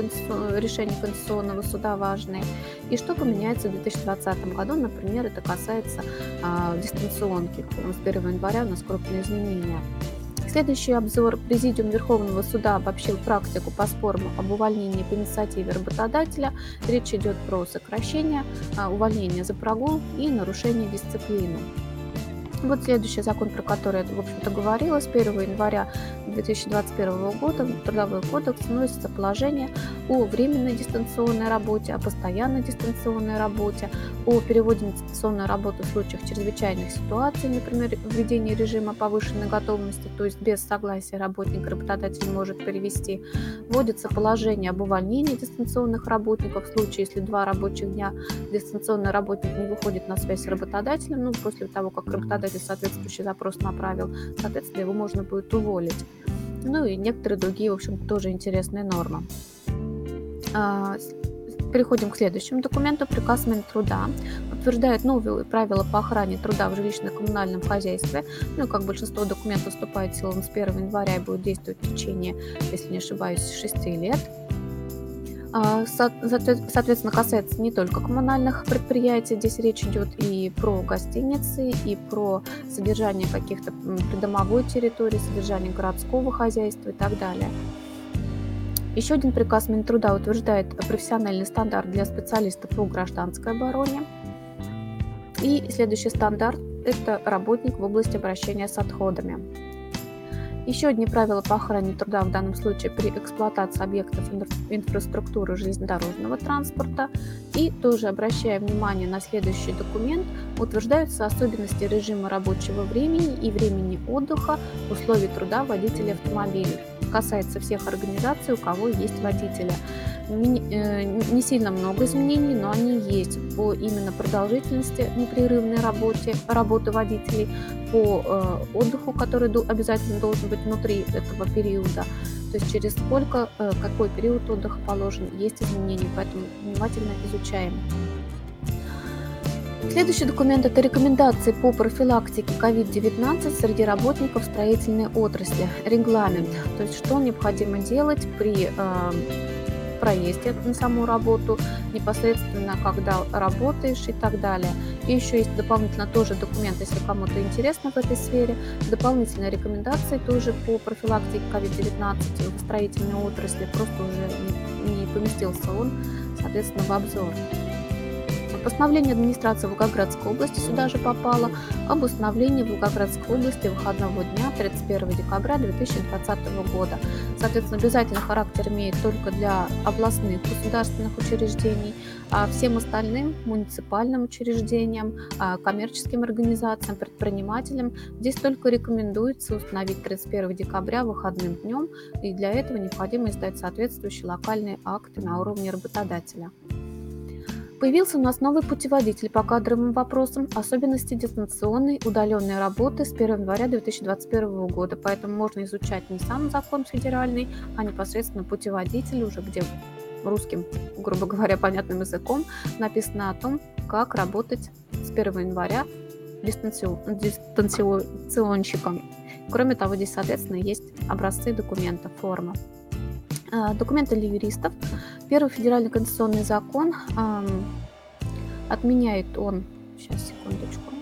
решения Конституционного суда важные, и что поменяется в 2020 году. Например, это касается а, дистанционки. С 1 января у нас крупные изменения. Следующий обзор. Президиум Верховного суда обобщил практику по спорам об увольнении по инициативе работодателя. Речь идет про сокращение, а, увольнение за прогул и нарушение дисциплины. Вот следующий закон, про который я, в общем-то, говорила, с 1 января 2021 года в Трудовой кодекс вносится положение о временной дистанционной работе, о постоянной дистанционной работе, о переводе на дистанционную работу в случаях чрезвычайных ситуаций, например, введении режима повышенной готовности, то есть без согласия работника работодатель может перевести. Вводится положение об увольнении дистанционных работников в случае, если два рабочих дня дистанционный работник не выходит на связь с работодателем, ну, после того, как работодатель работодатель соответствующий запрос направил, соответственно, его можно будет уволить. Ну и некоторые другие, в общем, тоже интересные нормы. А, переходим к следующему документу. Приказ Минтруда утверждает новые правила по охране труда в жилищно-коммунальном хозяйстве. Ну, как большинство документов вступает в силу с 1 января и будет действовать в течение, если не ошибаюсь, 6 лет. А, соответственно, касается не только коммунальных предприятий, здесь речь идет и про гостиницы, и про содержание каких-то придомовой территории, содержание городского хозяйства и так далее. Еще один приказ Минтруда утверждает профессиональный стандарт для специалистов по гражданской обороне. И следующий стандарт – это работник в области обращения с отходами. Еще одни правила по охране труда в данном случае при эксплуатации объектов инфраструктуры железнодорожного транспорта. И тоже обращая внимание на следующий документ, утверждаются особенности режима рабочего времени и времени отдыха, условий труда водителей автомобилей. Касается всех организаций, у кого есть водители. Э, не сильно много изменений, но они есть по именно продолжительности непрерывной работе, работы водителей, по э, отдыху, который обязательно должен быть внутри этого периода. То есть через сколько, э, какой период отдыха положен, есть изменения, поэтому внимательно изучаем. Следующий документ – это рекомендации по профилактике COVID-19 среди работников строительной отрасли. Регламент, то есть что необходимо делать при проезде на саму работу, непосредственно когда работаешь и так далее. И еще есть дополнительно тоже документ, если кому-то интересно в этой сфере, дополнительные рекомендации тоже по профилактике COVID-19 в строительной отрасли, просто уже не поместился он, соответственно, в обзор. Постановление администрации Волгоградской области сюда же попало об установлении Волгоградской области выходного дня 31 декабря 2020 года. Соответственно, обязательный характер имеет только для областных государственных учреждений, а всем остальным муниципальным учреждениям, а, коммерческим организациям, предпринимателям здесь только рекомендуется установить 31 декабря выходным днем, и для этого необходимо издать соответствующие локальные акты на уровне работодателя. Появился у нас новый путеводитель по кадровым вопросам, особенности дистанционной удаленной работы с 1 января 2021 года. Поэтому можно изучать не сам закон федеральный, а непосредственно путеводитель уже, где русским, грубо говоря, понятным языком написано о том, как работать с 1 января дистанционщиком. Кроме того, здесь, соответственно, есть образцы документов, форма. А, документы для юристов. Первый федеральный конституционный закон отменяет он... Сейчас, секундочку.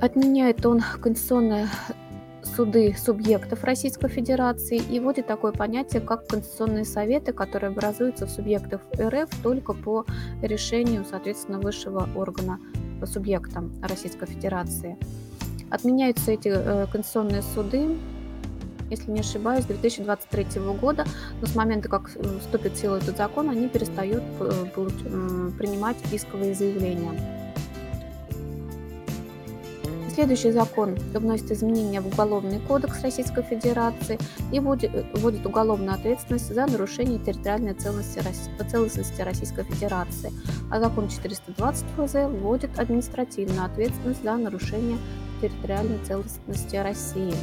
Отменяет он конституционные суды субъектов Российской Федерации и вводит такое понятие, как конституционные советы, которые образуются в субъектах РФ только по решению, соответственно, высшего органа субъекта Российской Федерации. Отменяются эти э, конституционные суды если не ошибаюсь, 2023 года, но с момента, как э, вступит в силу этот закон, они перестают э, принимать исковые заявления. Следующий закон вносит изменения в Уголовный кодекс Российской Федерации и вводит, уголовную ответственность за нарушение территориальной целостности Российской Федерации. А закон 420 ФЗ вводит административную ответственность за нарушение территориальной целостности России.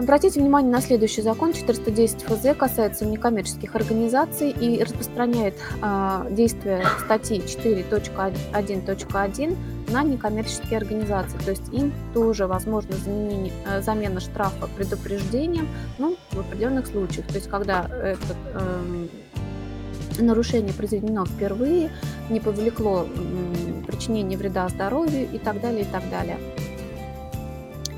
Обратите внимание на следующий закон 410 ФЗ касается некоммерческих организаций и распространяет э, действие статьи 4.1.1 на некоммерческие организации. То есть им тоже возможно заменение, э, замена штрафа предупреждением ну, в определенных случаях. То есть когда это э, нарушение произведено впервые, не повлекло э, причинение вреда здоровью и так далее, и так далее.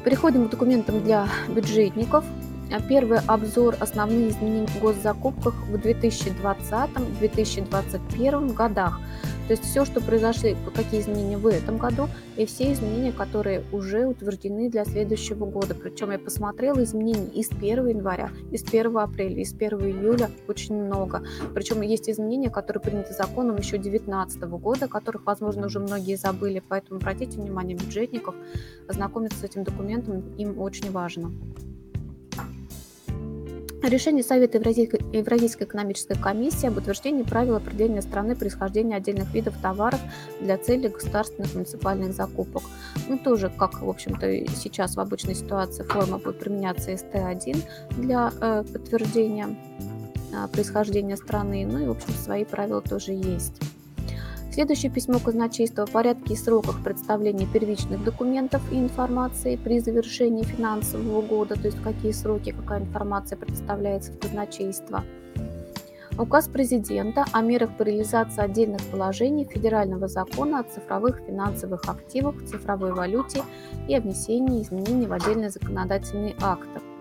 Переходим к документам для бюджетников. Первый обзор основных изменений в госзакупках в 2020-2021 годах. То есть все, что произошли, какие изменения в этом году, и все изменения, которые уже утверждены для следующего года. Причем я посмотрела изменений из 1 января, из 1 апреля, из 1 июля очень много. Причем есть изменения, которые приняты законом еще 2019 года, которых, возможно, уже многие забыли. Поэтому обратите внимание бюджетников, ознакомиться с этим документом им очень важно. Решение Совета Евразийской, экономической комиссии об утверждении правил определения страны происхождения отдельных видов товаров для целей государственных муниципальных закупок. Ну, тоже, как, в общем-то, сейчас в обычной ситуации форма будет применяться СТ-1 для э, подтверждения э, происхождения страны. Ну и, в общем, свои правила тоже есть. Следующее письмо казначейства о порядке и сроках представления первичных документов и информации при завершении финансового года, то есть в какие сроки какая информация представляется в казначейство. Указ президента о мерах по реализации отдельных положений федерального закона о цифровых финансовых активах, цифровой валюте и о внесении изменений в отдельные законодательные акты.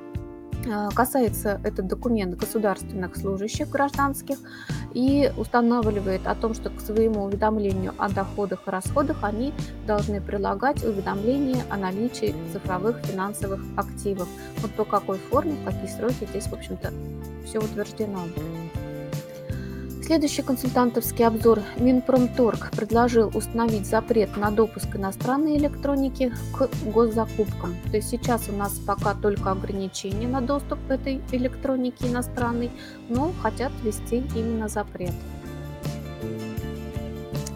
А, касается этот документ государственных служащих гражданских и устанавливает о том, что к своему уведомлению о доходах и расходах они должны прилагать уведомление о наличии цифровых финансовых активов. Вот по какой форме, в какие сроки здесь, в общем-то, все утверждено. Следующий консультантовский обзор. Минпромторг предложил установить запрет на допуск иностранной электроники к госзакупкам. То есть сейчас у нас пока только ограничение на доступ к этой электронике иностранной, но хотят ввести именно запрет.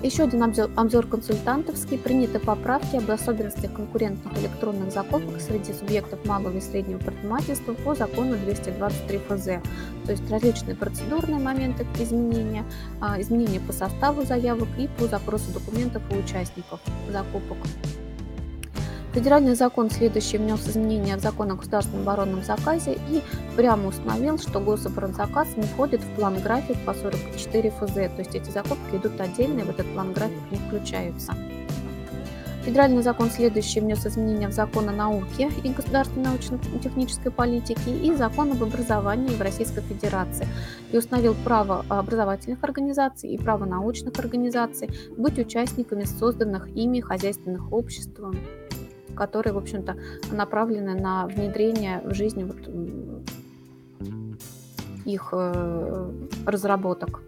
Еще один обзор, обзор консультантовский. Приняты поправки об особенностях конкурентных электронных закупок среди субъектов малого и среднего предпринимательства по закону 223 ФЗ. То есть различные процедурные моменты изменения, а, изменения по составу заявок и по запросу документов у участников закупок. Федеральный закон следующий внес изменения в закон о государственном оборонном заказе и прямо установил, что гособоронзаказ не входит в план график по 44 ФЗ, то есть эти закупки идут отдельно и в этот план график не включаются. Федеральный закон следующий внес изменения в закон о науке и государственной научно-технической политике и закон об образовании в Российской Федерации. И установил право образовательных организаций и право научных организаций быть участниками созданных ими хозяйственных обществ, которые, в общем-то, направлены на внедрение в жизнь вот их э, разработок.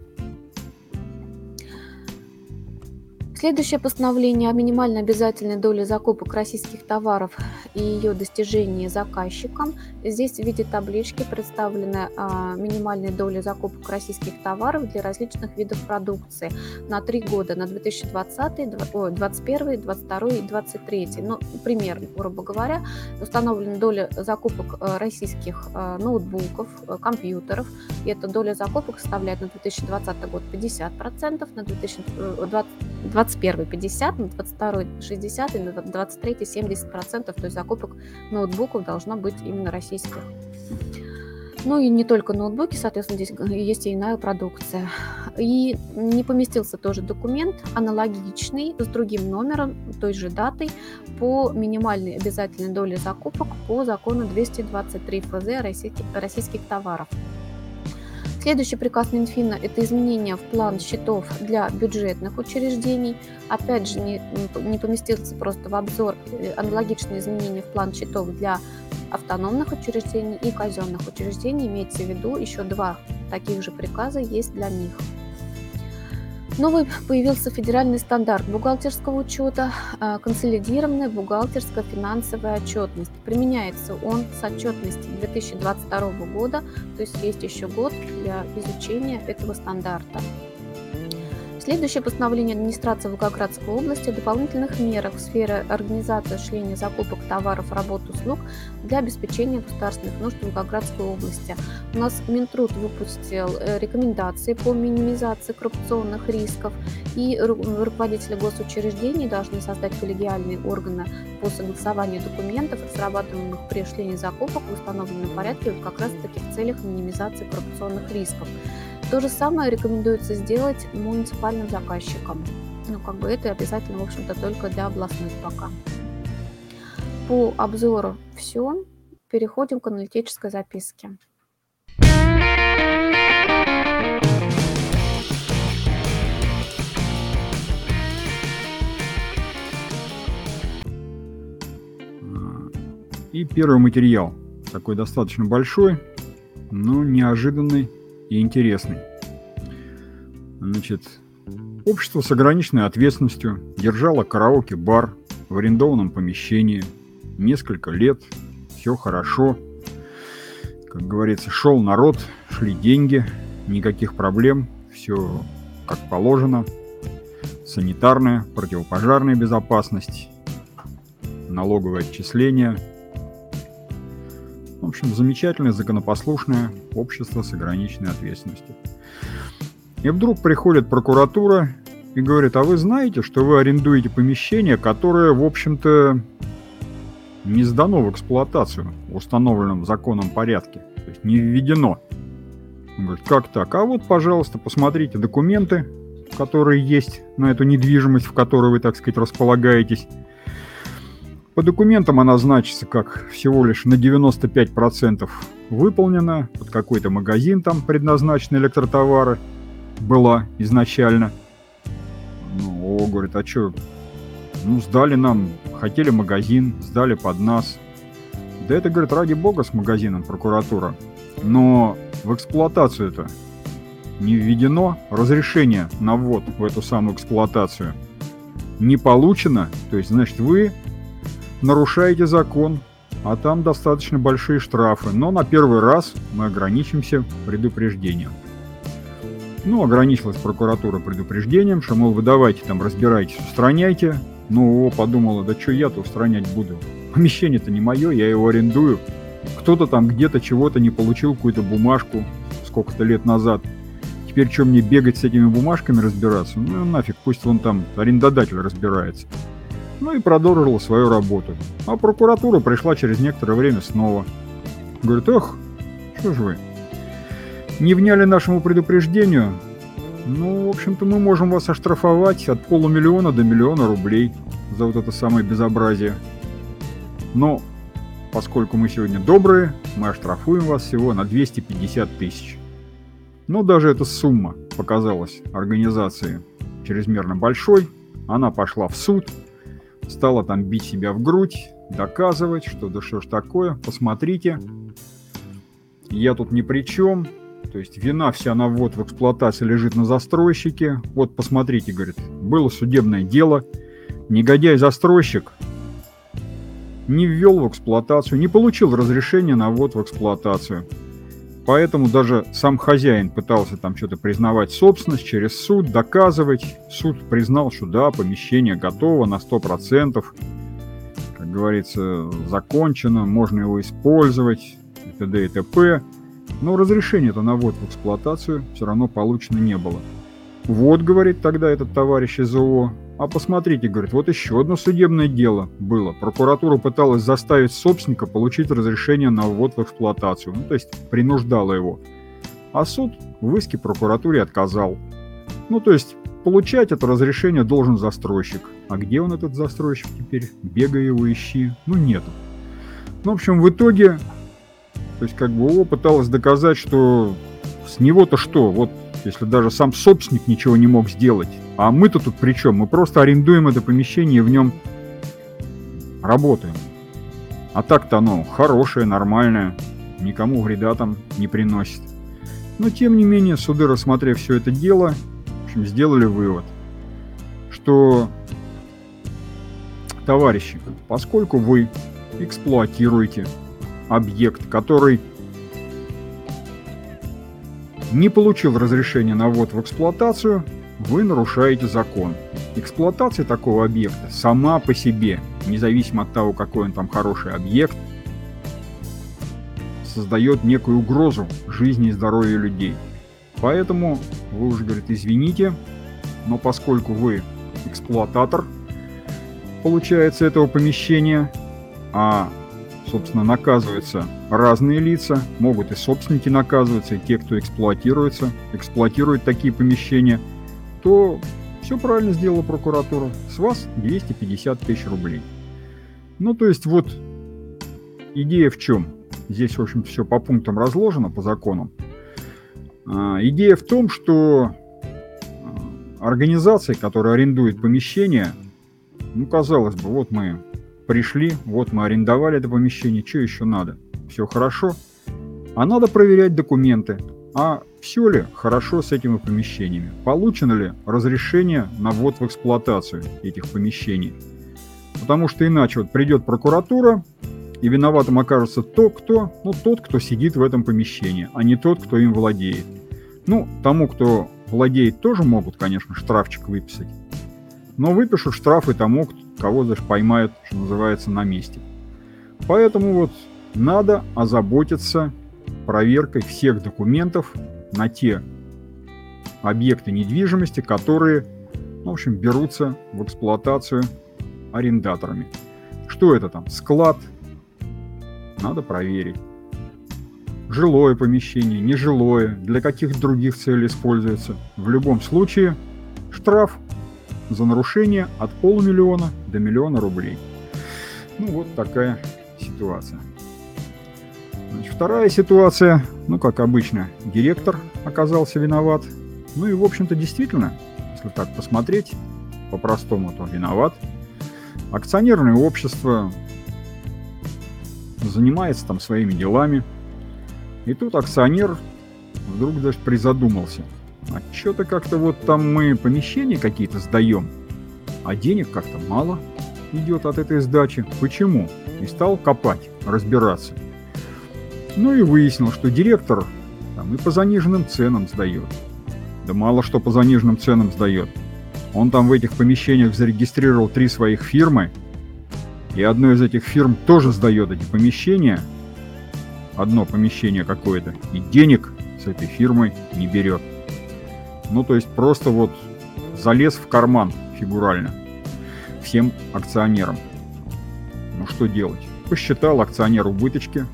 Следующее постановление о минимальной обязательной доле закупок российских товаров и ее достижении заказчикам. Здесь в виде таблички представлены а, минимальные доли закупок российских товаров для различных видов продукции на три года, на 2020, 2021, 2022 и 2023. Ну, пример, грубо говоря, установлена доля закупок э, российских э, ноутбуков, э, компьютеров, и эта доля закупок составляет на 2020 год 50%, на 2020 21 50, на 22 60 и на 23 70 процентов, то есть закупок ноутбуков должно быть именно российских. Ну и не только ноутбуки, соответственно, здесь есть и иная продукция. И не поместился тоже документ, аналогичный, с другим номером, той же датой, по минимальной обязательной доле закупок по закону 223 ФЗ российских, российских товаров. Следующий приказ Минфина – это изменения в план счетов для бюджетных учреждений. Опять же, не, не поместился просто в обзор э, аналогичные изменения в план счетов для автономных учреждений и казенных учреждений. Имейте в виду, еще два таких же приказа есть для них. Новый появился федеральный стандарт бухгалтерского учета, а, консолидированная бухгалтерская финансовая отчетность. Применяется он с отчетности 2022 года, то есть есть еще год для изучения этого стандарта. Следующее постановление администрации Волгоградской области о дополнительных мерах в сфере организации осуществления закупок товаров, работ, услуг для обеспечения государственных нужд Волгоградской области. У нас Минтруд выпустил э, рекомендации по минимизации коррупционных рисков, и руководители госучреждений должны создать коллегиальные органы по согласованию документов, разрабатываемых при осуществлении закупок в установленном порядке вот как раз-таки в целях минимизации коррупционных рисков. То же самое рекомендуется сделать муниципальным заказчикам. Ну, как бы это обязательно, в общем-то, только для областных пока. По обзору все. Переходим к аналитической записке. И первый материал, такой достаточно большой, но неожиданный и интересный. Значит, общество с ограниченной ответственностью держало караоке-бар в арендованном помещении несколько лет, все хорошо. Как говорится, шел народ, шли деньги, никаких проблем, все как положено. Санитарная, противопожарная безопасность, налоговое отчисление – в общем, замечательное, законопослушное общество с ограниченной ответственностью. И вдруг приходит прокуратура и говорит, а вы знаете, что вы арендуете помещение, которое, в общем-то, не сдано в эксплуатацию в установленном законом порядке, то есть не введено. Он говорит, как так? А вот, пожалуйста, посмотрите документы, которые есть на эту недвижимость, в которой вы, так сказать, располагаетесь. По документам она значится как всего лишь на 95% выполнена, под какой-то магазин там предназначены электротовары была изначально. Ну, о, говорит, а что, ну, сдали нам, хотели магазин, сдали под нас. Да это, говорит, ради бога с магазином прокуратура. Но в эксплуатацию это не введено разрешение на ввод в эту самую эксплуатацию. Не получено, то есть, значит, вы нарушаете закон, а там достаточно большие штрафы. Но на первый раз мы ограничимся предупреждением. Ну, ограничилась прокуратура предупреждением, что, мол, вы давайте там разбирайтесь, устраняйте. Ну, о, подумала, да что я-то устранять буду? Помещение-то не мое, я его арендую. Кто-то там где-то чего-то не получил какую-то бумажку сколько-то лет назад. Теперь что мне бегать с этими бумажками разбираться? Ну нафиг, пусть он там арендодатель разбирается ну и продолжила свою работу. А прокуратура пришла через некоторое время снова. Говорит, эх, что же вы, не вняли нашему предупреждению? Ну, в общем-то, мы можем вас оштрафовать от полумиллиона до миллиона рублей. за вот это самое безобразие. Но поскольку мы сегодня добрые, мы оштрафуем вас всего на 250 тысяч. Но даже эта сумма показалась организации чрезмерно большой. Она пошла в суд, стала там бить себя в грудь, доказывать, что да что ж такое, посмотрите, я тут ни при чем, то есть вина вся на ввод в эксплуатацию лежит на застройщике. Вот посмотрите, говорит, было судебное дело, негодяй-застройщик не ввел в эксплуатацию, не получил разрешения на ввод в эксплуатацию. Поэтому даже сам хозяин пытался там что-то признавать собственность через суд, доказывать. Суд признал, что да, помещение готово на 100%, как говорится, закончено, можно его использовать, и т.д. и т.п. Но разрешения-то на ввод в эксплуатацию все равно получено не было. Вот, говорит тогда этот товарищ из ООО, а посмотрите, говорит, вот еще одно судебное дело было. Прокуратура пыталась заставить собственника получить разрешение на ввод в эксплуатацию, ну то есть принуждала его. А суд в иске прокуратуре отказал. Ну то есть получать это разрешение должен застройщик. А где он, этот застройщик теперь? Бегай его ищи. Ну нету. Ну, в общем, в итоге, то есть как бы ООО пыталась доказать, что с него-то что? Вот если даже сам собственник ничего не мог сделать. А мы-то тут при чем? Мы просто арендуем это помещение и в нем работаем. А так-то оно хорошее, нормальное, никому вреда там не приносит. Но тем не менее, суды, рассмотрев все это дело, в общем, сделали вывод, что, товарищи, поскольку вы эксплуатируете объект, который не получил разрешения на ввод в эксплуатацию, вы нарушаете закон. Эксплуатация такого объекта сама по себе, независимо от того, какой он там хороший объект, создает некую угрозу жизни и здоровью людей. Поэтому вы уже, говорит, извините, но поскольку вы эксплуататор, получается, этого помещения, а собственно, наказываются разные лица, могут и собственники наказываться, и те, кто эксплуатируется, эксплуатирует такие помещения, то все правильно сделала прокуратура. С вас 250 тысяч рублей. Ну, то есть вот идея в чем? Здесь, в общем, все по пунктам разложено, по законам. А, идея в том, что а, организации, которые арендуют помещения, ну, казалось бы, вот мы Пришли, вот мы арендовали это помещение, что еще надо? Все хорошо? А надо проверять документы. А все ли хорошо с этими помещениями? Получено ли разрешение на ввод в эксплуатацию этих помещений? Потому что иначе вот придет прокуратура, и виноватым окажется то, кто, ну, тот, кто сидит в этом помещении, а не тот, кто им владеет. Ну, тому, кто владеет, тоже могут, конечно, штрафчик выписать. Но выпишут штрафы тому, кого даже поймают, что называется, на месте. Поэтому вот надо озаботиться проверкой всех документов на те объекты недвижимости, которые, ну, в общем, берутся в эксплуатацию арендаторами. Что это там? Склад? Надо проверить. Жилое помещение, нежилое, для каких других целей используется. В любом случае штраф за нарушение от полумиллиона до миллиона рублей. Ну вот такая ситуация. Значит, вторая ситуация, ну как обычно, директор оказался виноват. Ну и в общем-то действительно, если так посмотреть, по-простому, то виноват. Акционерное общество занимается там своими делами. И тут акционер вдруг даже призадумался – а что-то как-то вот там мы помещения какие-то сдаем, а денег как-то мало идет от этой сдачи. Почему? И стал копать, разбираться. Ну и выяснил, что директор там и по заниженным ценам сдает. Да мало что по заниженным ценам сдает. Он там в этих помещениях зарегистрировал три своих фирмы, и одной из этих фирм тоже сдает эти помещения, одно помещение какое-то, и денег с этой фирмой не берет. Ну, то есть просто вот залез в карман фигурально всем акционерам. Ну, что делать? Посчитал акционер убыточки,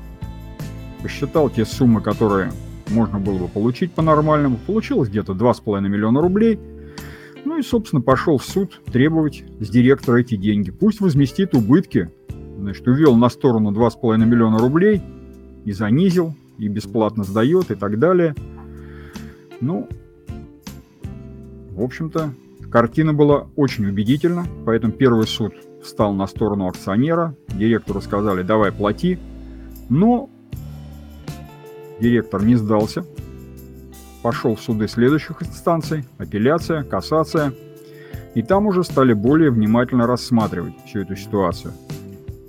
посчитал те суммы, которые можно было бы получить по-нормальному. Получилось где-то 2,5 миллиона рублей. Ну и, собственно, пошел в суд требовать с директора эти деньги. Пусть возместит убытки. Значит, увел на сторону 2,5 миллиона рублей и занизил, и бесплатно сдает, и так далее. Ну, в общем-то, картина была очень убедительна, поэтому первый суд встал на сторону акционера, директору сказали, давай плати, но директор не сдался, пошел в суды следующих инстанций, апелляция, кассация, и там уже стали более внимательно рассматривать всю эту ситуацию.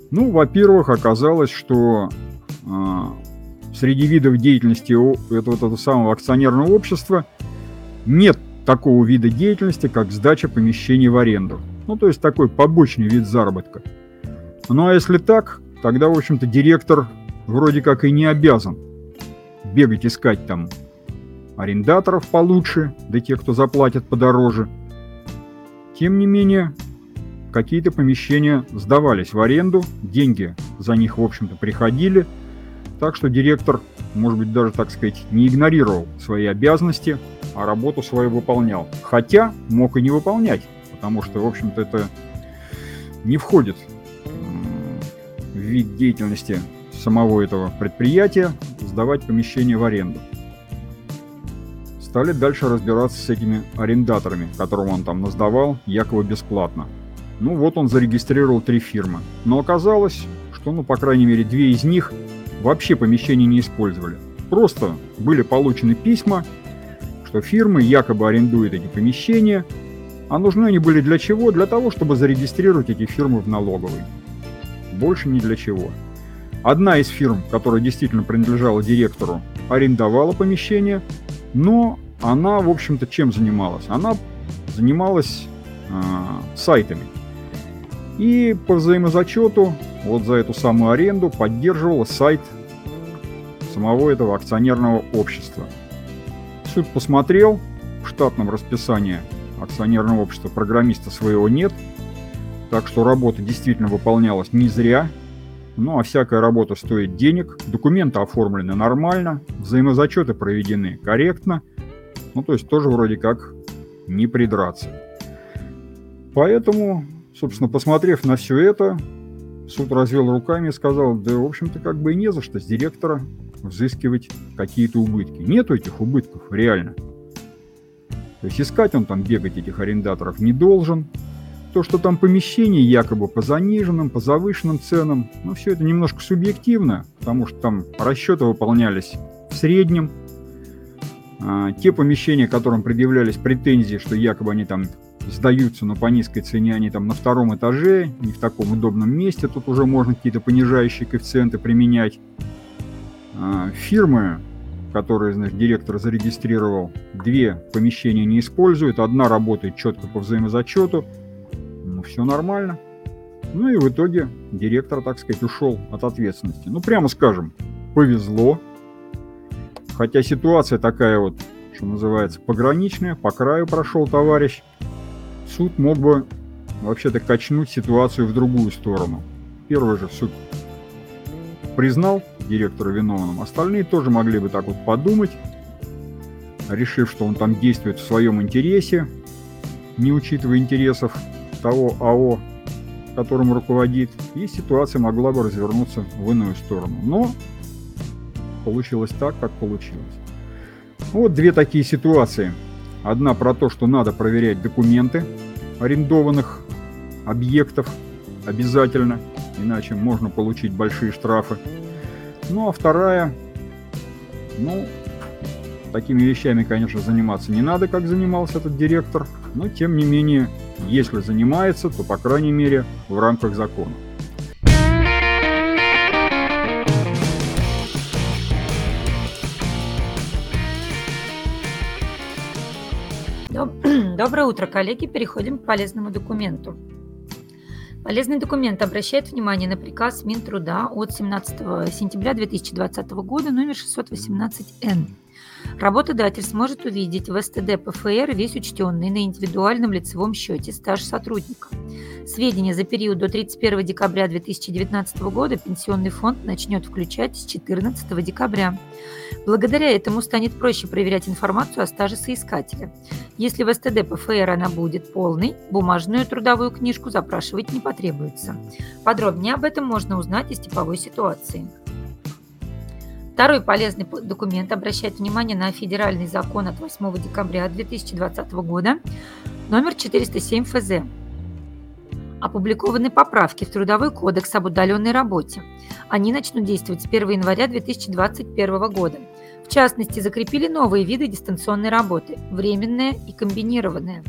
Ну, во-первых, оказалось, что э, среди видов деятельности этого, этого самого акционерного общества нет такого вида деятельности, как сдача помещений в аренду. Ну, то есть такой побочный вид заработка. Ну, а если так, тогда, в общем-то, директор вроде как и не обязан бегать искать там арендаторов получше, да те, кто заплатят подороже. Тем не менее, какие-то помещения сдавались в аренду, деньги за них, в общем-то, приходили, так что директор, может быть, даже, так сказать, не игнорировал свои обязанности, а работу свою выполнял. Хотя мог и не выполнять, потому что, в общем-то, это не входит в вид деятельности самого этого предприятия сдавать помещение в аренду. Стали дальше разбираться с этими арендаторами, которым он там наздавал якобы бесплатно. Ну вот он зарегистрировал три фирмы. Но оказалось, что, ну, по крайней мере, две из них вообще помещение не использовали. Просто были получены письма, что фирмы якобы арендуют эти помещения, а нужны они были для чего? Для того, чтобы зарегистрировать эти фирмы в налоговой. Больше ни для чего. Одна из фирм, которая действительно принадлежала директору, арендовала помещение, но она, в общем-то, чем занималась? Она занималась э, сайтами. И по взаимозачету, вот за эту самую аренду, поддерживала сайт самого этого акционерного общества. Суд посмотрел, в штатном расписании. Акционерного общества программиста своего нет, так что работа действительно выполнялась не зря, ну а всякая работа стоит денег, документы оформлены нормально, взаимозачеты проведены корректно, ну то есть тоже вроде как не придраться. Поэтому, собственно, посмотрев на все это, суд развел руками и сказал, да, в общем-то, как бы и не за что с директора взыскивать какие-то убытки. Нету этих убытков, реально. То есть искать он там, бегать этих арендаторов не должен, то, что там помещение якобы по заниженным, по завышенным ценам, ну, все это немножко субъективно, потому что там расчеты выполнялись в среднем. А, те помещения, которым предъявлялись претензии, что якобы они там сдаются, но по низкой цене, они там на втором этаже, не в таком удобном месте, тут уже можно какие-то понижающие коэффициенты применять. А, фирмы, которые, значит, директор зарегистрировал, две помещения не используют, одна работает четко по взаимозачету, ну, все нормально. Ну и в итоге директор, так сказать, ушел от ответственности. Ну, прямо скажем, повезло. Хотя ситуация такая вот, что называется, пограничная, по краю прошел товарищ. Суд мог бы вообще-то качнуть ситуацию в другую сторону. Первый же суд признал директора виновным, остальные тоже могли бы так вот подумать, решив, что он там действует в своем интересе, не учитывая интересов того АО, которым руководит, и ситуация могла бы развернуться в иную сторону. Но получилось так, как получилось. Вот две такие ситуации. Одна про то, что надо проверять документы арендованных объектов обязательно, иначе можно получить большие штрафы. Ну а вторая, ну, такими вещами, конечно, заниматься не надо, как занимался этот директор, но тем не менее если занимается, то, по крайней мере, в рамках закона. *clears throat* Доброе утро, коллеги. Переходим к полезному документу. Полезный документ обращает внимание на приказ Минтруда от 17 сентября 2020 года номер 618-Н Работодатель сможет увидеть в СТД ПФР весь учтенный на индивидуальном лицевом счете стаж сотрудника. Сведения за период до 31 декабря 2019 года пенсионный фонд начнет включать с 14 декабря. Благодаря этому станет проще проверять информацию о стаже соискателя. Если в СТД ПФР она будет полной, бумажную трудовую книжку запрашивать не потребуется. Подробнее об этом можно узнать из типовой ситуации. Второй полезный документ обращает внимание на федеральный закон от 8 декабря 2020 года номер 407 ФЗ опубликованы поправки в Трудовой кодекс об удаленной работе. Они начнут действовать с 1 января 2021 года. В частности, закрепили новые виды дистанционной работы – временная и комбинированная.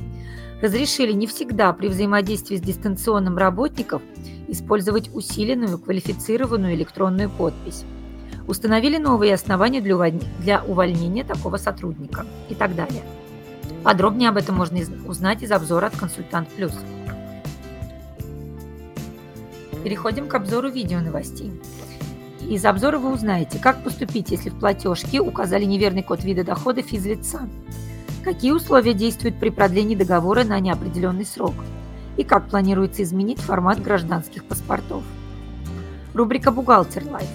Разрешили не всегда при взаимодействии с дистанционным работником использовать усиленную квалифицированную электронную подпись. Установили новые основания для увольнения такого сотрудника и так далее. Подробнее об этом можно узнать из обзора от «Консультант Плюс». Переходим к обзору видео новостей. Из обзора вы узнаете, как поступить, если в платежке указали неверный код вида дохода физлица, какие условия действуют при продлении договора на неопределенный срок и как планируется изменить формат гражданских паспортов. Рубрика «Бухгалтер Life».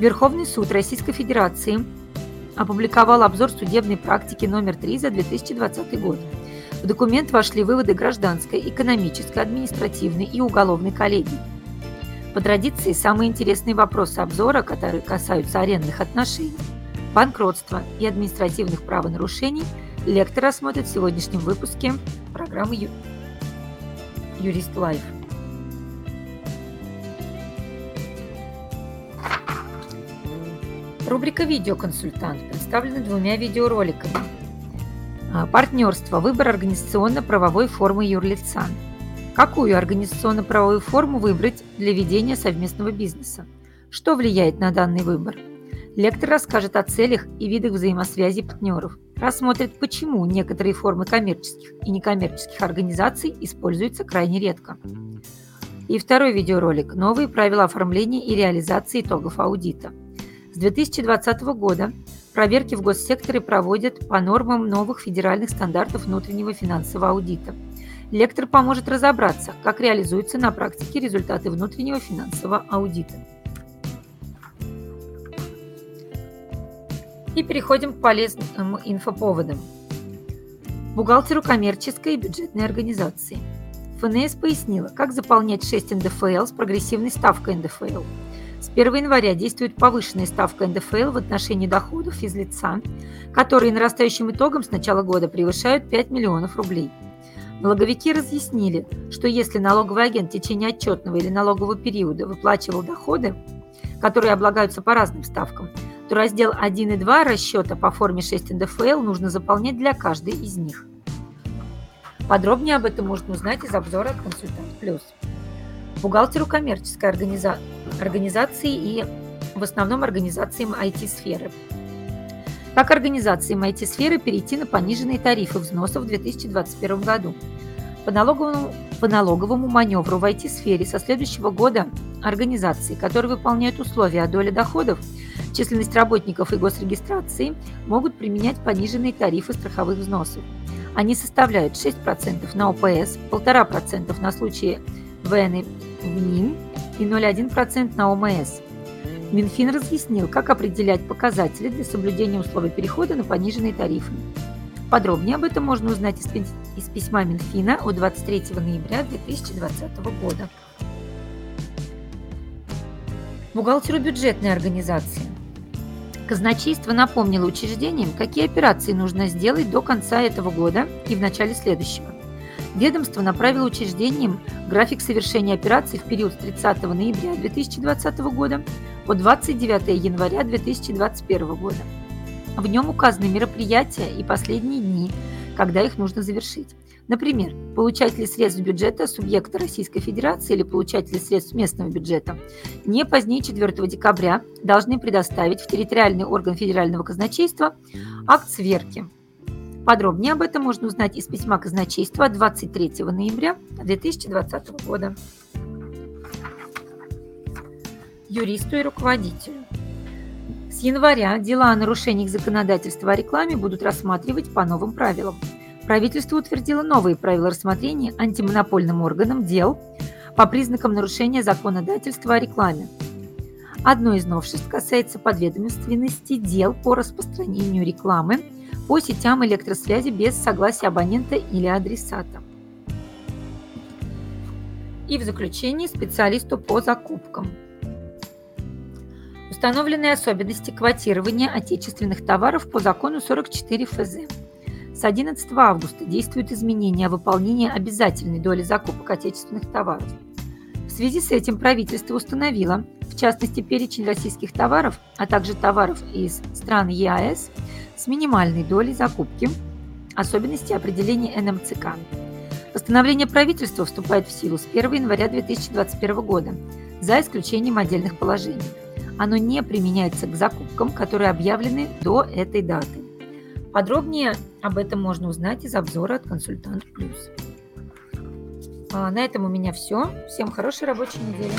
Верховный суд Российской Федерации опубликовал обзор судебной практики номер 3 за 2020 год. В документ вошли выводы гражданской, экономической, административной и уголовной коллегии – по традиции, самые интересные вопросы обзора, которые касаются арендных отношений, банкротства и административных правонарушений, лектор рассмотрит в сегодняшнем выпуске программы. Юрист Life. Рубрика «Видеоконсультант» представлена двумя видеороликами. А, партнерство. Выбор организационно-правовой формы юрлица – Какую организационно-правовую форму выбрать для ведения совместного бизнеса? Что влияет на данный выбор? Лектор расскажет о целях и видах взаимосвязи партнеров, рассмотрит, почему некоторые формы коммерческих и некоммерческих организаций используются крайне редко. И второй видеоролик «Новые правила оформления и реализации итогов аудита». С 2020 года проверки в госсекторе проводят по нормам новых федеральных стандартов внутреннего финансового аудита – Лектор поможет разобраться, как реализуются на практике результаты внутреннего финансового аудита. И переходим к полезным инфоповодам. Бухгалтеру коммерческой и бюджетной организации. ФНС пояснила, как заполнять 6 НДФЛ с прогрессивной ставкой НДФЛ. С 1 января действует повышенная ставка НДФЛ в отношении доходов физлица, которые нарастающим итогом с начала года превышают 5 миллионов рублей – Налоговики разъяснили, что если налоговый агент в течение отчетного или налогового периода выплачивал доходы, которые облагаются по разным ставкам, то раздел 1 и 2 расчета по форме 6 НДФЛ нужно заполнять для каждой из них. Подробнее об этом можно узнать из обзора «Консультант Плюс». Бухгалтеру коммерческой организа... организации и в основном организациям IT-сферы. Как организациям IT-сферы перейти на пониженные тарифы взносов в 2021 году? По налоговому, по налоговому маневру в IT-сфере со следующего года организации, которые выполняют условия о доле доходов, численность работников и госрегистрации, могут применять пониженные тарифы страховых взносов. Они составляют 6% на ОПС, 1,5% на случаи ВН в НИМ и 0,1% на ОМС. Минфин разъяснил, как определять показатели для соблюдения условий перехода на пониженные тарифы. Подробнее об этом можно узнать из письма Минфина от 23 ноября 2020 года. Бухгалтеру бюджетной организации. Казначейство напомнило учреждениям, какие операции нужно сделать до конца этого года и в начале следующего. Ведомство направило учреждениям график совершения операций в период с 30 ноября 2020 года по 29 января 2021 года. В нем указаны мероприятия и последние дни, когда их нужно завершить. Например, получатели средств бюджета субъекта Российской Федерации или получатели средств местного бюджета не позднее 4 декабря должны предоставить в территориальный орган федерального казначейства акт сверки. Подробнее об этом можно узнать из письма казначейства 23 ноября 2020 года юристу и руководителю. С января дела о нарушениях законодательства о рекламе будут рассматривать по новым правилам. Правительство утвердило новые правила рассмотрения антимонопольным органам дел по признакам нарушения законодательства о рекламе. Одно из новшеств касается подведомственности дел по распространению рекламы по сетям электросвязи без согласия абонента или адресата. И в заключение специалисту по закупкам. Установлены особенности квотирования отечественных товаров по закону 44 ФЗ. С 11 августа действуют изменения о выполнении обязательной доли закупок отечественных товаров. Связи с этим правительство установило, в частности, перечень российских товаров, а также товаров из стран ЕАЭС с минимальной долей закупки, особенности определения НМЦК. Постановление правительства вступает в силу с 1 января 2021 года, за исключением отдельных положений. Оно не применяется к закупкам, которые объявлены до этой даты. Подробнее об этом можно узнать из обзора от Консультант Плюс. А, на этом у меня все. Всем хорошей рабочей недели.